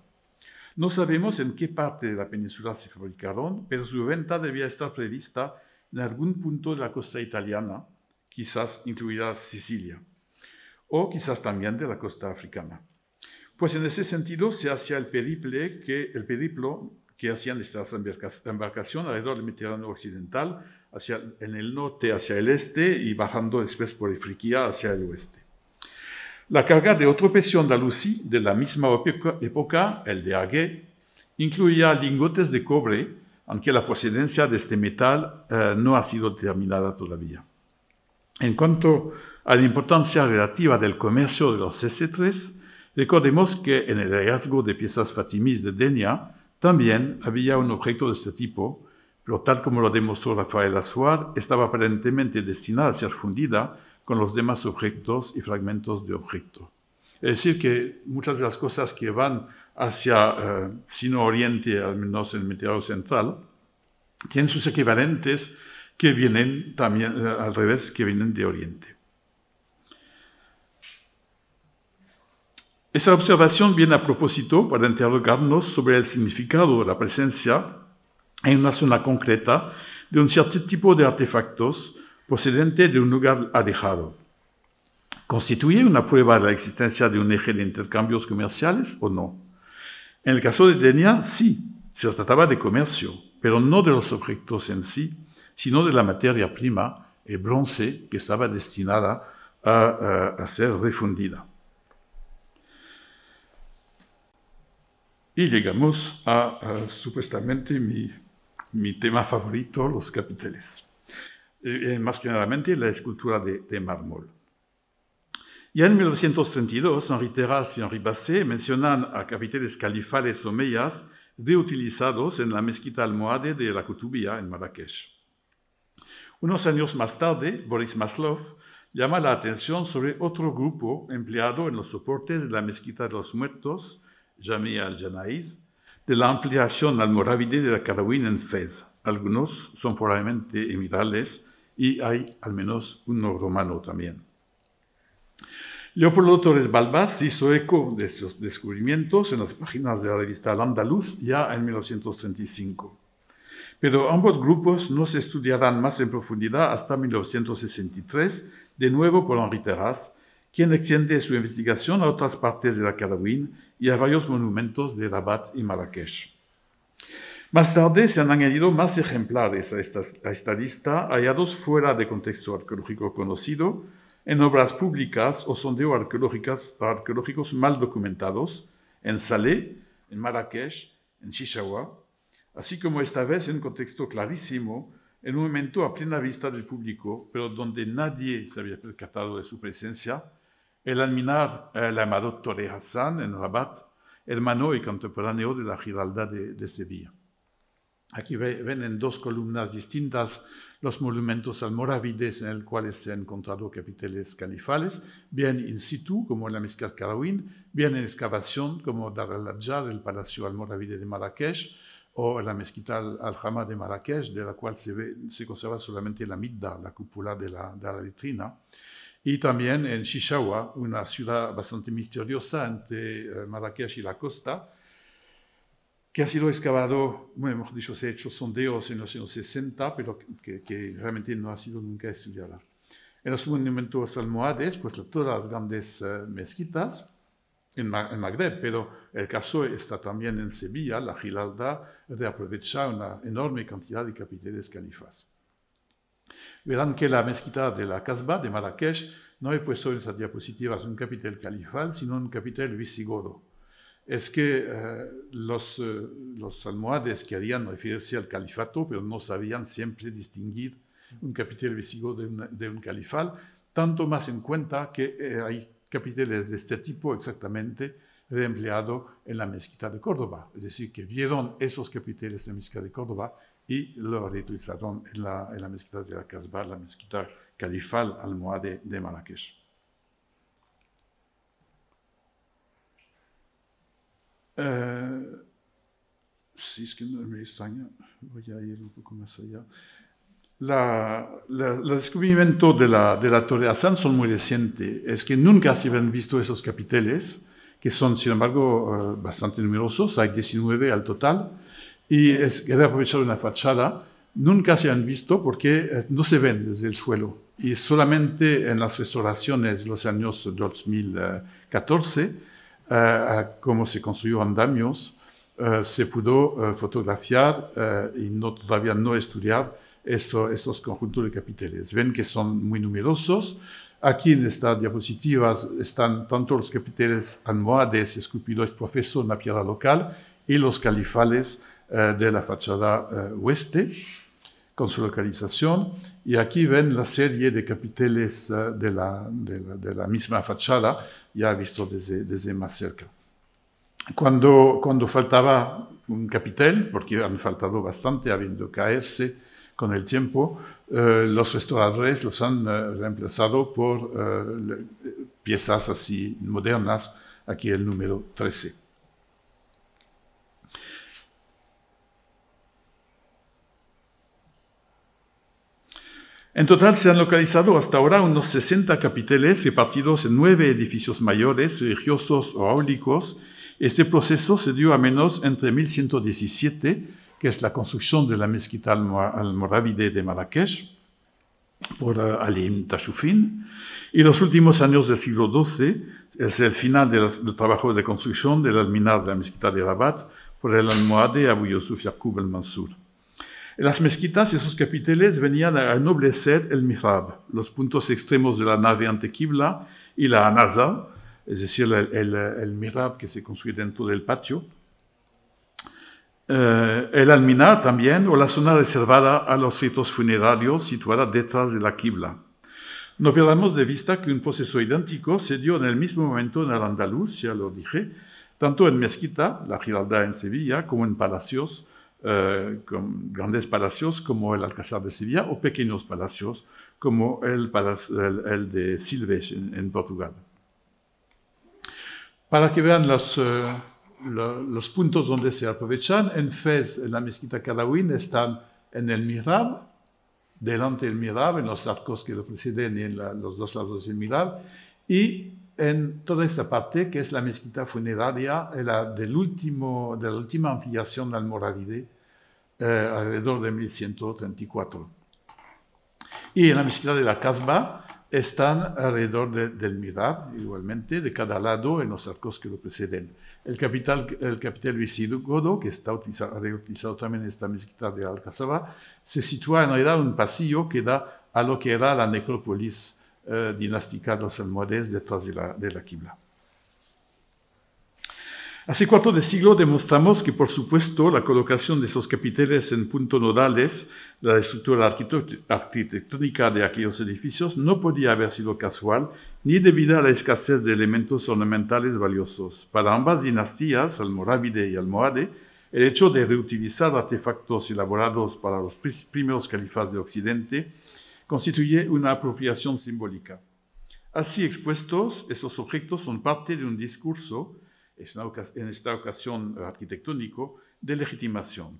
No sabemos en qué parte de la península se fabricaron, pero su venta debía estar prevista en algún punto de la costa italiana, quizás incluida Sicilia, o quizás también de la costa africana. Pues en ese sentido se hacía el, periple que, el periplo que hacían estas embarcaciones alrededor del Mediterráneo occidental, hacia, en el norte hacia el este y bajando después por Ifriquía hacia el oeste. La carga de otro pecio andalusí de la misma época, el de Agué, incluía lingotes de cobre aunque la procedencia de este metal eh, no ha sido determinada todavía. En cuanto a la importancia relativa del comercio de los S3, recordemos que en el hallazgo de piezas fatimís de Denia también había un objeto de este tipo, pero tal como lo demostró Rafael Azuar, estaba aparentemente destinada a ser fundida con los demás objetos y fragmentos de objeto. Es decir, que muchas de las cosas que van hacia eh, Sino Oriente, al menos en el Mediterráneo Central, tienen sus equivalentes que vienen también eh, al revés, que vienen de Oriente. Esa observación viene a propósito para interrogarnos sobre el significado de la presencia en una zona concreta de un cierto tipo de artefactos procedente de un lugar alejado. ¿Constituye una prueba de la existencia de un eje de intercambios comerciales o no? En el caso de Denia, sí, se trataba de comercio, pero no de los objetos en sí, sino de la materia prima, el bronce, que estaba destinada a, ser refundida. Y llegamos a, supuestamente mi, tema favorito, los capiteles. Eh, eh, más generalmente la escultura de mármol. Ya en 1932, Henri Terras y Henri Basset mencionan a capiteles califales o meyas reutilizados en la mezquita almohade de la Kutubía en Marrakech. Unos años más tarde, Boris Maslov llama la atención sobre otro grupo empleado en los soportes de la mezquita de los muertos, Jamia al-Janaiz, de la ampliación almorávide de la Karawin en Fez. Algunos son probablemente emirales y hay al menos uno romano también. Leopoldo Torres Balbás hizo eco de esos descubrimientos en las páginas de la revista Al Andaluz ya en 1935. Pero ambos grupos no se estudiarán más en profundidad hasta 1963, de nuevo por Henri Terras, quien extiende su investigación a otras partes de la Cadawin y a varios monumentos de Rabat y Marrakech. Más tarde se han añadido más ejemplares a esta lista, hallados fuera de contexto arqueológico conocido, en obras públicas o sondeos arqueológicos mal documentados en Salé, en Marrakech, en Chichawa, así como esta vez en contexto clarísimo, en un momento a plena vista del público, pero donde nadie se había percatado de su presencia, el alminar el llamado Torre Hassan en Rabat, hermano y contemporáneo de la Giralda de, de Sevilla. Aquí ven en dos columnas distintas los monumentos almorávides en los cuales se han encontrado capiteles califales, bien in situ, como en la Mezquita Carawín, bien en excavación, como Dar al el Palacio Almorávide de Marrakech, o la Mezquita Al-Hama de Marrakech, de la cual se, ve, se conserva solamente la midda, la cúpula de la, de la letrina. Y también en Shishawa, una ciudad bastante misteriosa entre eh, Marrakech y la costa, que ha sido excavado, bueno, hemos dicho, se ha hecho sondeos en los años 60, pero que, realmente no ha sido nunca estudiada. En los monumentos almohades, pues todas las grandes eh, mezquitas, en, Magreb, pero el caso está también en Sevilla, la Gilalda, de aprovechar una enorme cantidad de capiteles califas. Verán que la mezquita de la Casbah de Marrakech no he puesto en esta diapositiva un capitel califal, sino un capitel visigodo. Es que eh, los, eh, los almohades querían referirse al califato, pero no sabían siempre distinguir un capitel visigodo de, un califal, tanto más en cuenta que eh, hay capiteles de este tipo exactamente reempleado en la mezquita de Córdoba. Es decir, que vieron esos capiteles de la mezquita de Córdoba y lo reutilizaron en la, en la mezquita de la Casbah, la mezquita califal almohade de Marrakech. Eh, si es que no me extraña, voy a ir un poco más allá. el descubrimiento de la, de la Torre Hassan son muy recientes. Es que nunca se habían visto esos capiteles, que son, sin embargo, eh, bastante numerosos. Hay 19 al total. Y es, que aprovechar una fachada. Nunca se han visto porque eh, no se ven desde el suelo. Y solamente en las restauraciones de los años 2014 eh, cómo se construyó andamios, eh, se pudo eh, fotografiar y no, todavía no estudiar estos conjuntos de capiteles. Ven que son muy numerosos. Aquí en estas diapositivas están tanto los capiteles almohades esculpidos profeso en la piedra local y los califales de la fachada oeste con su localización. Y aquí ven la serie de capiteles de la, de la misma fachada ya visto desde, desde más cerca. Cuando, cuando faltaba un capitel, porque han faltado bastante, habiendo caerse con el tiempo, eh, los restauradores los han eh, reemplazado por eh, piezas así modernas, aquí el número 13. En total se han localizado hasta ahora unos 60 capiteles repartidos en nueve edificios mayores, religiosos o áulicos. Este proceso se dio a menos entre 1117, que es la construcción de la mezquita almorávide de Marrakech, por uh, Alim Tashufin, y los últimos años del siglo XII es el final del, trabajo de construcción del alminar de la mezquita de Rabat por el almohade Abu Yusuf Yaqub el-Mansur. Las mezquitas, esos capiteles venían a ennoblecer el mihrab, los puntos extremos de la nave ante Qibla y la anaza, es decir, el, el, mihrab que se construye dentro del patio. Eh, el alminar también, o la zona reservada a los ritos funerarios situada detrás de la Qibla. No perdamos de vista que un proceso idéntico se dio en el mismo momento en el Andaluz, ya lo dije, tanto en Mezquita, la Giralda en Sevilla, como en Palacios, eh, con grandes palacios como el Alcázar de Sevilla o pequeños palacios como el, de Silves en, Portugal. Para que vean los, eh, los puntos donde se aprovechan, en Fez, en la mezquita Cadawin, están en el mihrab, delante del mihrab, en los arcos que lo preceden y en los dos lados del mihrab, y en toda esta parte, que es la mezquita funeraria la, del último, de la última ampliación del Almoravide, eh, alrededor de 1134. Y en la mezquita de la Casbah están alrededor del Mirab, igualmente, de cada lado en los arcos que lo preceden. El capital, el capitel visigodo, que está utilizado, reutilizado también en esta mezquita de Alcazaba, se sitúa en realidad en un pasillo que da a lo que era la necrópolis eh, de los almohades detrás de la, de la Qibla. Hace cuatro de siglo demostramos que, por supuesto, la colocación de esos capiteles en puntos nodales de la estructura arquitectónica de aquellos edificios no podía haber sido casual ni debido a la escasez de elementos ornamentales valiosos. Para ambas dinastías, almorávide y almohade, el hecho de reutilizar artefactos elaborados para los primeros califas de Occidente constituye una apropiación simbólica. Así expuestos, esos objetos son parte de un discurso, en esta ocasión arquitectónico, de legitimación.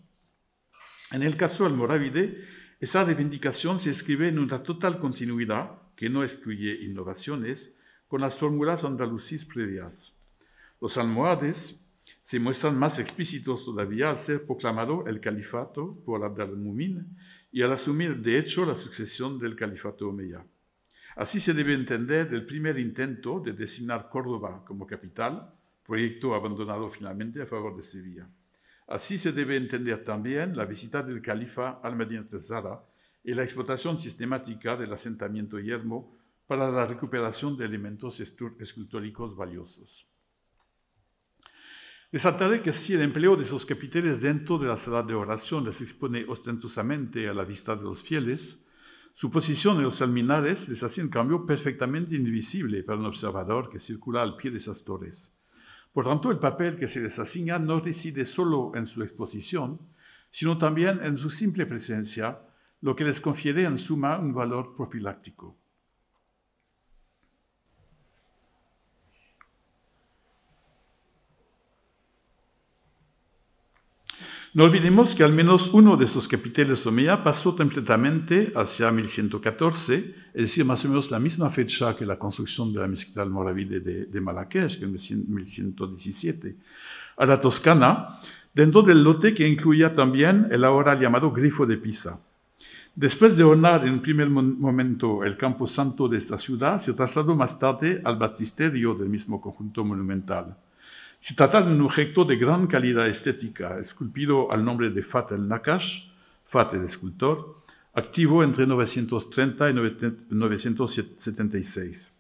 En el caso del Morávide, esa reivindicación se escribe en una total continuidad, que no excluye innovaciones, con las fórmulas andalusíes previas. Los almohades se muestran más explícitos todavía al ser proclamado el califato por Abd al-Mumin y al asumir de hecho la sucesión del califato omeya. Así se debe entender el primer intento de designar Córdoba como capital, proyecto abandonado finalmente a favor de Sevilla. Así se debe entender también la visita del califa al Medina Zara y la explotación sistemática del asentamiento yermo para la recuperación de elementos escultóricos valiosos. Resaltaré que si el empleo de esos capiteles dentro de la sala de oración les expone ostentosamente a la vista de los fieles, su posición en los alminares les hace en cambio perfectamente invisible para un observador que circula al pie de esas torres. Por tanto, el papel que se les asigna no reside solo en su exposición, sino también en su simple presencia, lo que les confiere en suma un valor profiláctico. No olvidemos que al menos uno de esos capiteles Omeya pasó completamente hacia 1114, es decir, más o menos la misma fecha que la construcción de la mezquita almoravide de, de Marrakech, que en 1117, a la Toscana, dentro del lote que incluía también el ahora llamado Grifo de Pisa. Después de ornar en primer momento el campo santo de esta ciudad, se trasladó más tarde al baptisterio del mismo conjunto monumental. Se trata de un objeto de gran calidad estética, esculpido al nombre de Fat el Nakash, Fat el escultor, activo entre 930 y 976.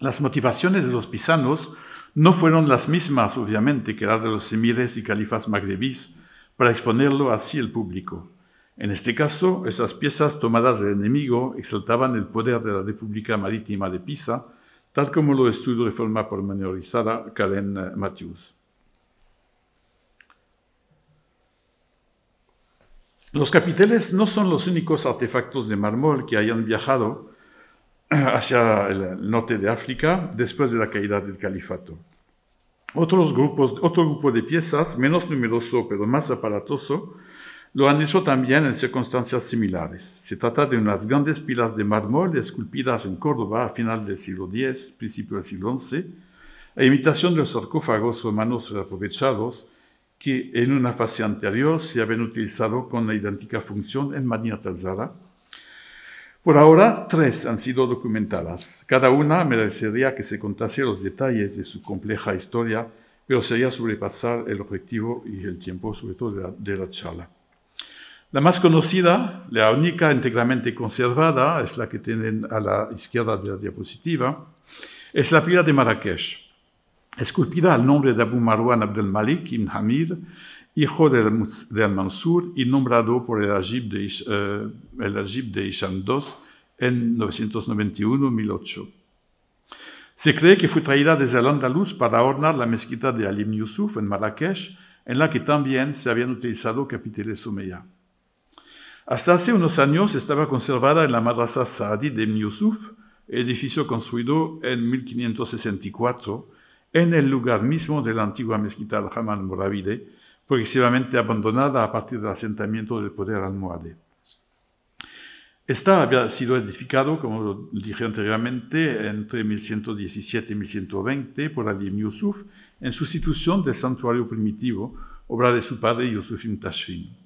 Las motivaciones de los pisanos no fueron las mismas, obviamente, que las de los emires y califas magrebíes para exponerlo así al público. En este caso, estas piezas tomadas del enemigo exaltaban el poder de la República Marítima de Pisa, tal como lo estudió de forma pormenorizada Karen eh, Matthews. Los capiteles no son los únicos artefactos de mármol que hayan viajado hacia el norte de África después de la caída del califato. Otros grupos, otro grupo de piezas, menos numeroso pero más aparatoso, lo han hecho también en circunstancias similares. Se trata de unas grandes pilas de mármol esculpidas en Córdoba a final del siglo X, principio del siglo XI, a imitación de los sarcófagos romanos reaprovechados que en una fase anterior se habían utilizado con la idéntica función en Madinat Talzara. Por ahora, tres han sido documentadas. Cada una merecería que se contase los detalles de su compleja historia, pero sería sobrepasar el objetivo y el tiempo, sobre todo de la, de la charla. La más conocida, la única íntegramente conservada, es la que tienen a la izquierda de la diapositiva, es la pila de Marrakech, esculpida al nombre de Abu Marwan Abdel Malik ibn Hamid, hijo de, Al-Mansur y nombrado por el Ajib de, uh, el de Isham II en 991-1008. Se cree que fue traída desde el Andaluz para adornar la mezquita de Ali ibn Yusuf en Marrakech, en la que también se habían utilizado capiteles omeya. Hasta hace unos años estaba conservada en la Madrasa Saadi de Yusuf, edificio construido en 1564 en el lugar mismo de la antigua mezquita al-Haman Moravide, progresivamente abandonada a partir del asentamiento del poder almohade. Esta había sido edificado, como dije anteriormente, entre 1117 y 1120 por Ali Yusuf en sustitución del santuario primitivo, obra de su padre Yusuf Tashfin.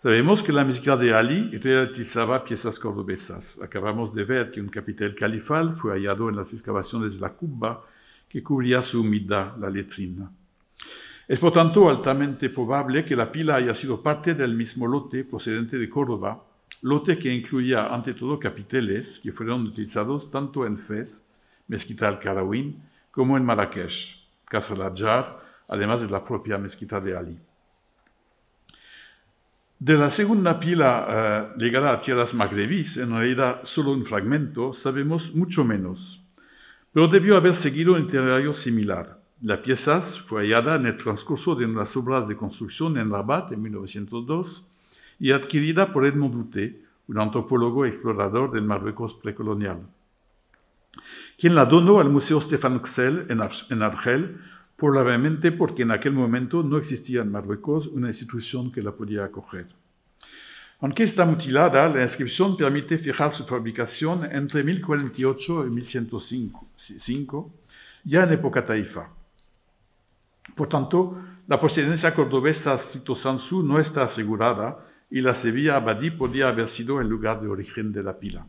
Sabemos que la mezquita de Ali reutilizaba piezas cordobesas. Acabamos de ver que un capitel califal fue hallado en las excavaciones de la cubba que cubría su humildad, la letrina. Es por tanto altamente probable que la pila haya sido parte del mismo lote procedente de Córdoba, lote que incluía ante todo capiteles que fueron utilizados tanto en Fez, mezquita al-Karawin, como en Marrakech, Casa Lajar, además de la propia mezquita de Ali. De la segunda pila uh, ligada a tierras magrebíes, en realidad solo un fragmento, sabemos mucho menos, pero debió haber seguido un itinerario similar. La pieza fue hallada en el transcurso de unas obras de construcción en Rabat en 1902 y adquirida por Edmond Douté, un antropólogo explorador del Marruecos precolonial, quien la donó al Museo Stéphane Xel en, Ar en Argel probablemente porque en aquel momento no existía en Marruecos una institución que la podía acoger. Aunque está mutilada, la inscripción permite fijar su fabricación entre 1048 y 1105, ya en época taifa. Por tanto, la procedencia cordobesa Cito Sansu no está asegurada y la Sevilla Abadí podía haber sido el lugar de origen de la pila.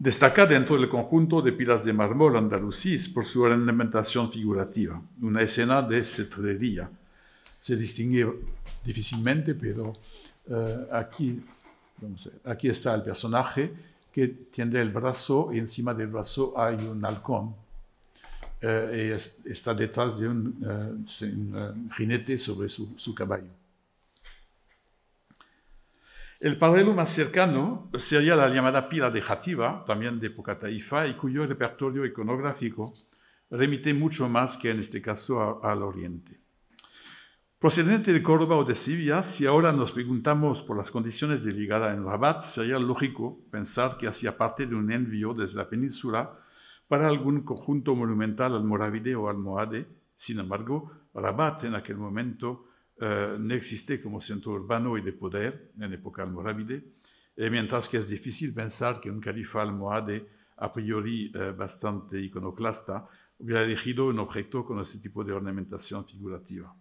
Destaca dentro del conjunto de pilas de mármol andalusíes por su ornamentación figurativa, una escena de cetrería. Se distingue difícilmente, pero eh, aquí, aquí está el personaje que tiende el brazo y encima del brazo hay un halcón. Eh, está detrás de un, uh, jinete sobre su, caballo. El paralelo más cercano sería la llamada pila de Jativa, también de época taifa, y cuyo repertorio iconográfico remite mucho más que en este caso al oriente. Procedente de Córdoba o de Sevilla, si ahora nos preguntamos por las condiciones de llegada en Rabat, sería lógico pensar que hacía parte de un envío desde la península para algún conjunto monumental almorávide o almohade. Sin embargo, Rabat en aquel momento eh, no existe como centro urbano y de poder en época almorávide, eh, mientras que es difícil pensar que un califa almohade, a priori eh, bastante iconoclasta, hubiera elegido un objeto con ese tipo de ornamentación figurativa.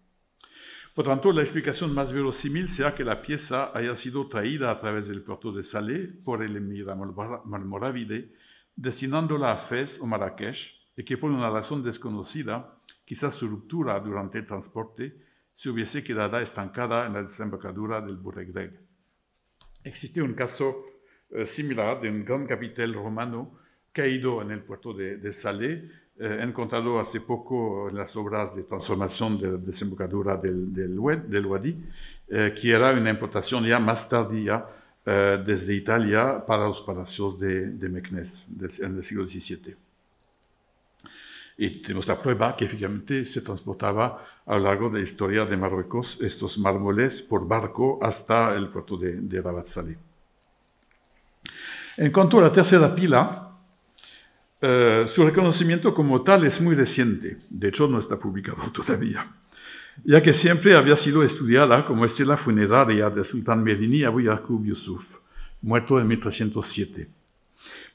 Por tanto, la explicación más verosímil sea que la pieza haya sido traída a través del puerto de Salé por el emir almorávide, destinándola a Fez o Marrakech, y que por una razón desconocida, quizás su ruptura durante el transporte, se hubiese quedado estancada en la desembocadura del Buregreg. Existe un caso eh, similar de un gran capitel romano caído en el puerto de, de Salé, eh, encontrado hace poco en las obras de transformación de la desembocadura del, del, del Wadi, eh, que era una importación ya más tardía eh, desde Italia para los palacios de, de Meknes en el siglo XVII. Y tenemos la prueba que efectivamente se transportaba a lo largo de la historia de Marruecos estos mármoles por barco hasta el puerto de, de Rabat Saleh. En cuanto a la tercera pila, eh, su reconocimiento como tal es muy reciente, de hecho no está publicado <laughs> todavía, ya que siempre había sido estudiada como estela funeraria del sultán Medini Abu Yaqub Yusuf, muerto en 1307.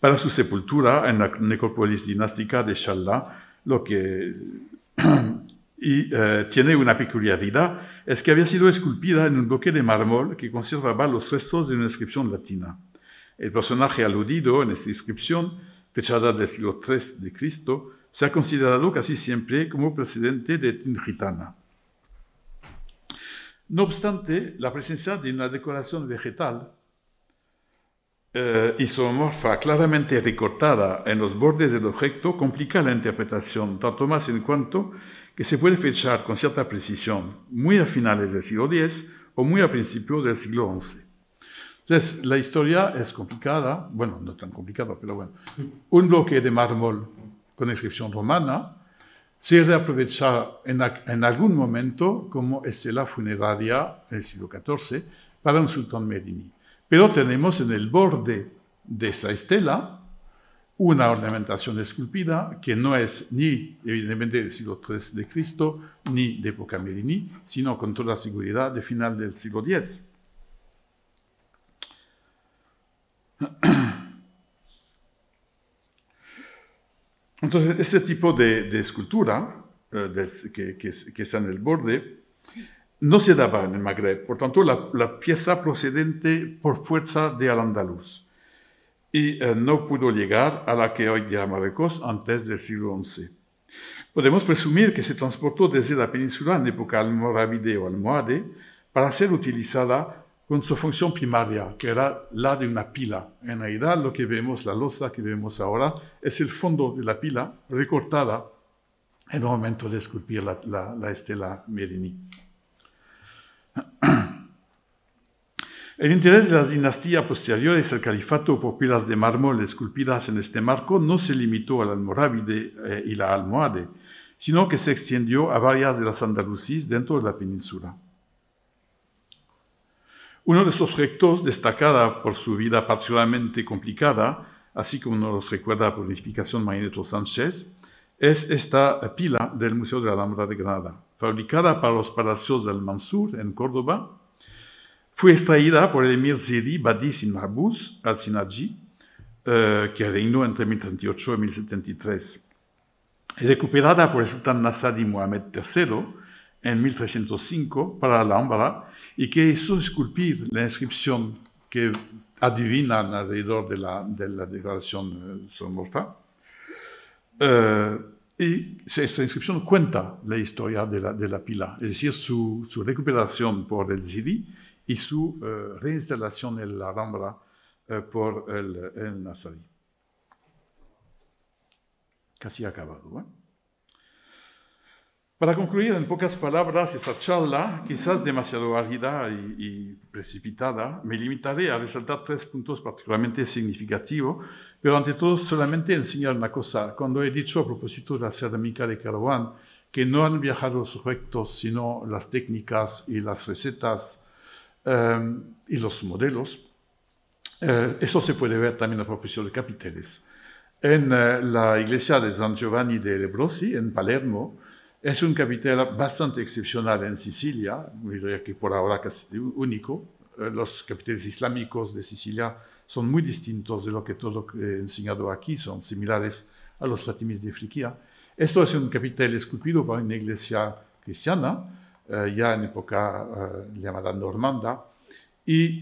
Para su sepultura en la necrópolis dinástica de Shallah, lo que y, eh, tiene una peculiaridad es que había sido esculpida en un bloque de mármol que conservaba los restos de una inscripción latina. El personaje aludido en esta inscripción fechada del siglo III de Cristo, se ha considerado casi siempre como procedente de Tingitana. No obstante, la presencia de una decoración vegetal eh, isomorfa claramente recortada en los bordes del objeto complica la interpretación, tanto más en cuanto que se puede fechar con cierta precisión muy a finales del siglo X o muy a principios del siglo XI. Entonces, la historia es complicada, bueno, no tan complicada, pero bueno. Un bloque de mármol con inscripción romana se reaprovecha en, en algún momento como estela funeraria del siglo XIV para un sultán Medini. Pero tenemos en el borde de esa estela una ornamentación esculpida que no es ni evidentemente del siglo III de Cristo ni de época Medini, sino con toda seguridad de final del siglo X. <clears throat> Entonces, este tipo de, escultura eh, que, está en el borde no se daba en el Magreb, por tanto, la, pieza procedente por fuerza de Al-Andalus y eh, no pudo llegar a la que hoy llama Marruecos antes del siglo XI. Podemos presumir que se transportó desde la península en época almorávide o almohade para ser utilizada con su función primaria, que era la de una pila. En realidad lo que vemos, la losa que vemos ahora, es el fondo de la pila recortada en el momento de esculpir la, estela Merini. <clears throat> El interés de las dinastías posteriores al califato por pilas de mármol esculpidas en este marco no se limitó al almorávide eh, y la almohade, sino que se extendió a varias de las andalusíes dentro de la península. Uno de esos rectos, destacada por su vida particularmente complicada, así como nos recuerda la edificación Magneto Sánchez, es esta pila del Museo de la Alhambra de Granada. Fabricada para los palacios del Mansur en Córdoba, fue extraída por el emir Zedi Badi Sin Mahbus al-Sinaji, eh, que reinó entre 1038 y 1073, y recuperada por el sultán Nasadi Mohamed III en 1305 para la Alhambra y que hizo esculpir la inscripción que adivinan alrededor de la, de la declaración Somorfa. Y esta inscripción cuenta la historia de la, de la pila, es decir, su, su, recuperación por el Zidi y su reinstalación en la Alhambra por el, el Nazarí. Casi acabado. ¿eh? Para concluir en pocas palabras esta charla, quizás demasiado árida y, precipitada, me limitaré a resaltar tres puntos particularmente significativos, pero ante todo solamente enseñar una cosa. Cuando he dicho a propósito de la cerámica de Caravan que no han viajado los objetos, sino las técnicas y las recetas eh, y los modelos, eh, eso se puede ver también a propósito de capiteles. En eh, la iglesia de San Giovanni de Lebrosi, en Palermo, es un capitel bastante excepcional en Sicilia, diría que por ahora casi único. Eh, los capiteles islámicos de Sicilia son muy distintos de lo que todo he enseñado aquí, son similares a los fatimis de Friquía. Esto es un capitel esculpido por una iglesia cristiana, eh, ya en época eh, llamada normanda, y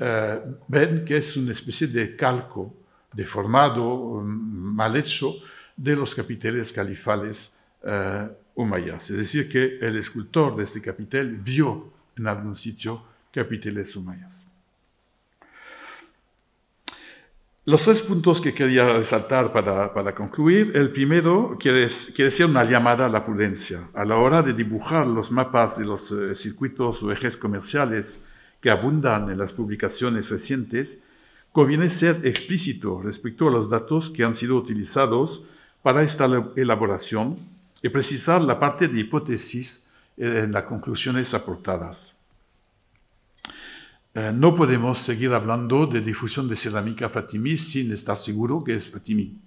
ven que es una especie de calco deformado, mm, mal hecho, de los capiteles califales es decir, que el escultor de este capitel vio en algún sitio capiteles humayas. Los tres puntos que quería resaltar para, para concluir, el primero quiere, quiere, ser una llamada a la prudencia. A la hora de dibujar los mapas de los eh, circuitos o ejes comerciales que abundan en las publicaciones recientes, conviene ser explícito respecto a los datos que han sido utilizados para esta elaboración y precisar la parte de hipótesis en las conclusiones aportadas. Eh, no podemos seguir hablando de difusión de cerámica fatimí sin estar seguro que es fatimí.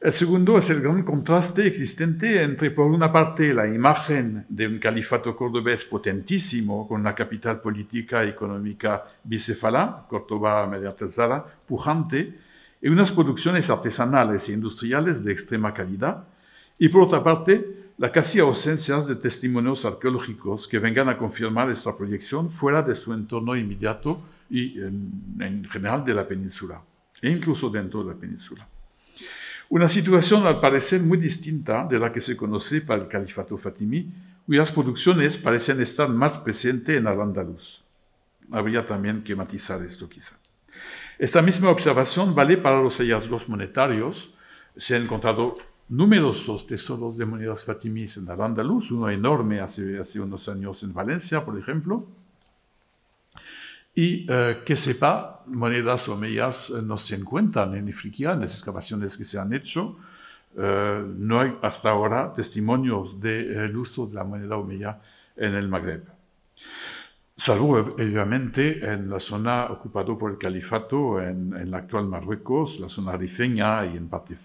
El segundo es el gran contraste existente entre, por una parte, la imagen de un califato cordobés potentísimo, con una capital política y económica bicefala, Córdoba mediante Zara, pujante, y unas producciones artesanales e industriales de extrema calidad, y por otra parte, la casi ausencia de testimonios arqueológicos que vengan a confirmar esta proyección fuera de su entorno inmediato y en, general de la península, e incluso dentro de la península. Una situación al parecer muy distinta de la que se conoce para el califato fatimí, cuyas producciones parecen estar más presentes en Al-Andalus. Habría también que matizar esto quizá. Esta misma observación vale para los hallazgos monetarios. Se han encontrado numerosos tesoros de monedas fatimíes en Al-Andalus, uno enorme hace, unos años en Valencia, por ejemplo. Y eh, que sepa, monedas omeyas eh, no se encuentran en Ifriquía, en las excavaciones que se han hecho. Eh, no hay hasta ahora testimonios del uso de la moneda omeya en el Magreb. Salvo, obviamente, en la zona ocupada por el califato, en, en el actual Marruecos, la zona rifeña y en parte.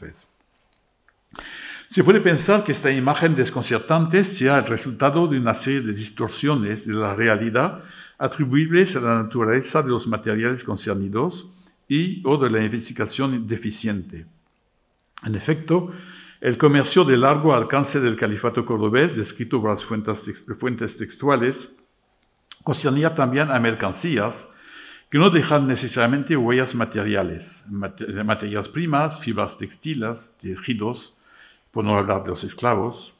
Se puede pensar que esta imagen desconcertante sea el resultado de una serie de distorsiones de la realidad atribuibles a la naturaleza de los materiales concernidos y o de la investigación deficiente. En efecto, el comercio de largo alcance del califato cordobés, descrito por las fuentes, textuales, concernía también a mercancías que no dejan necesariamente huellas materiales, materias primas, fibras textiles, tejidos, por no hablar de los esclavos.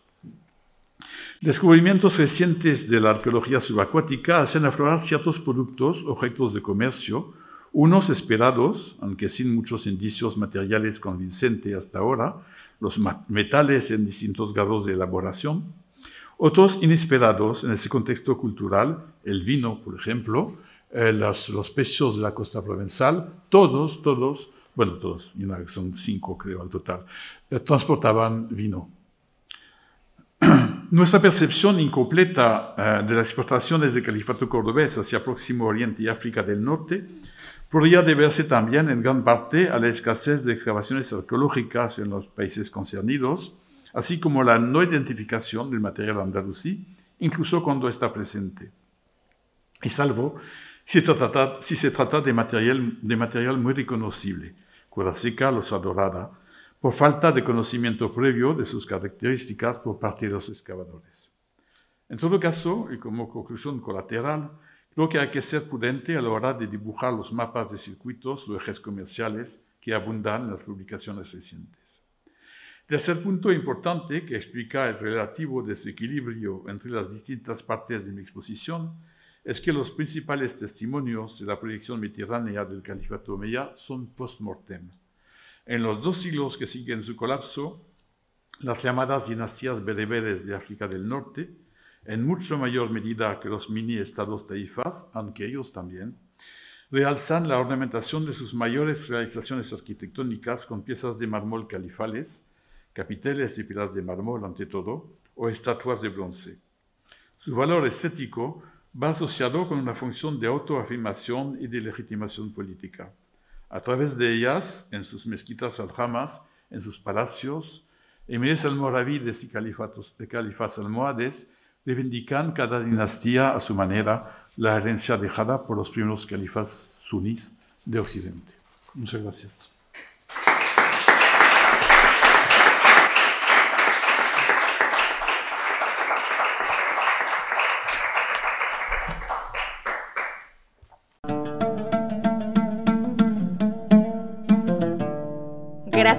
Descubrimientos recientes de la arqueología subacuática hacen aflorar ciertos productos, objetos de comercio, unos esperados, aunque sin muchos indicios materiales convincentes hasta ahora, los metales en distintos grados de elaboración, otros inesperados en ese contexto cultural, el vino, por ejemplo, eh, los, los de la costa provenzal, todos, todos bueno, todos, son cinco creo al total, transportaban vino. <clears throat> Nuestra percepción incompleta eh, de las exportaciones del califato cordobés hacia Próximo Oriente y África del Norte podría deberse también en gran parte a la escasez de excavaciones arqueológicas en los países concernidos, así como la no identificación del material andalusí, incluso cuando está presente. Y salvo si se trata, si se trata de, material, de material muy reconocible, seca, losa dorada, por falta de conocimiento previo de sus características por parte de los excavadores. En todo caso, y como conclusión colateral, Lo que hay que ser prudente a la hora de dibujar los mapas de circuitos o ejes comerciales que abundan en las publicaciones recientes. Tercer punto importante que explica el relativo desequilibrio entre las distintas partes de mi exposición es que los principales testimonios de la proyección mediterránea del califato omeya son post-mortem. En los dos siglos que siguen su colapso, las llamadas dinastías bereberes de África del Norte, en mucho mayor medida que los mini-estados taifas, aunque ellos también, realzan la ornamentación de sus mayores realizaciones arquitectónicas con piezas de mármol califales, capiteles y pilas de mármol ante todo, o estatuas de bronce. Su valor estético va asociado con una función de autoafirmación y de legitimación política. A través de ellas, en sus mezquitas aljamas, en sus palacios, emires almoravides y califatos, califas almohades reivindican cada dinastía a su manera la herencia dejada por los primeros califas sunís de Occidente. Muchas gracias.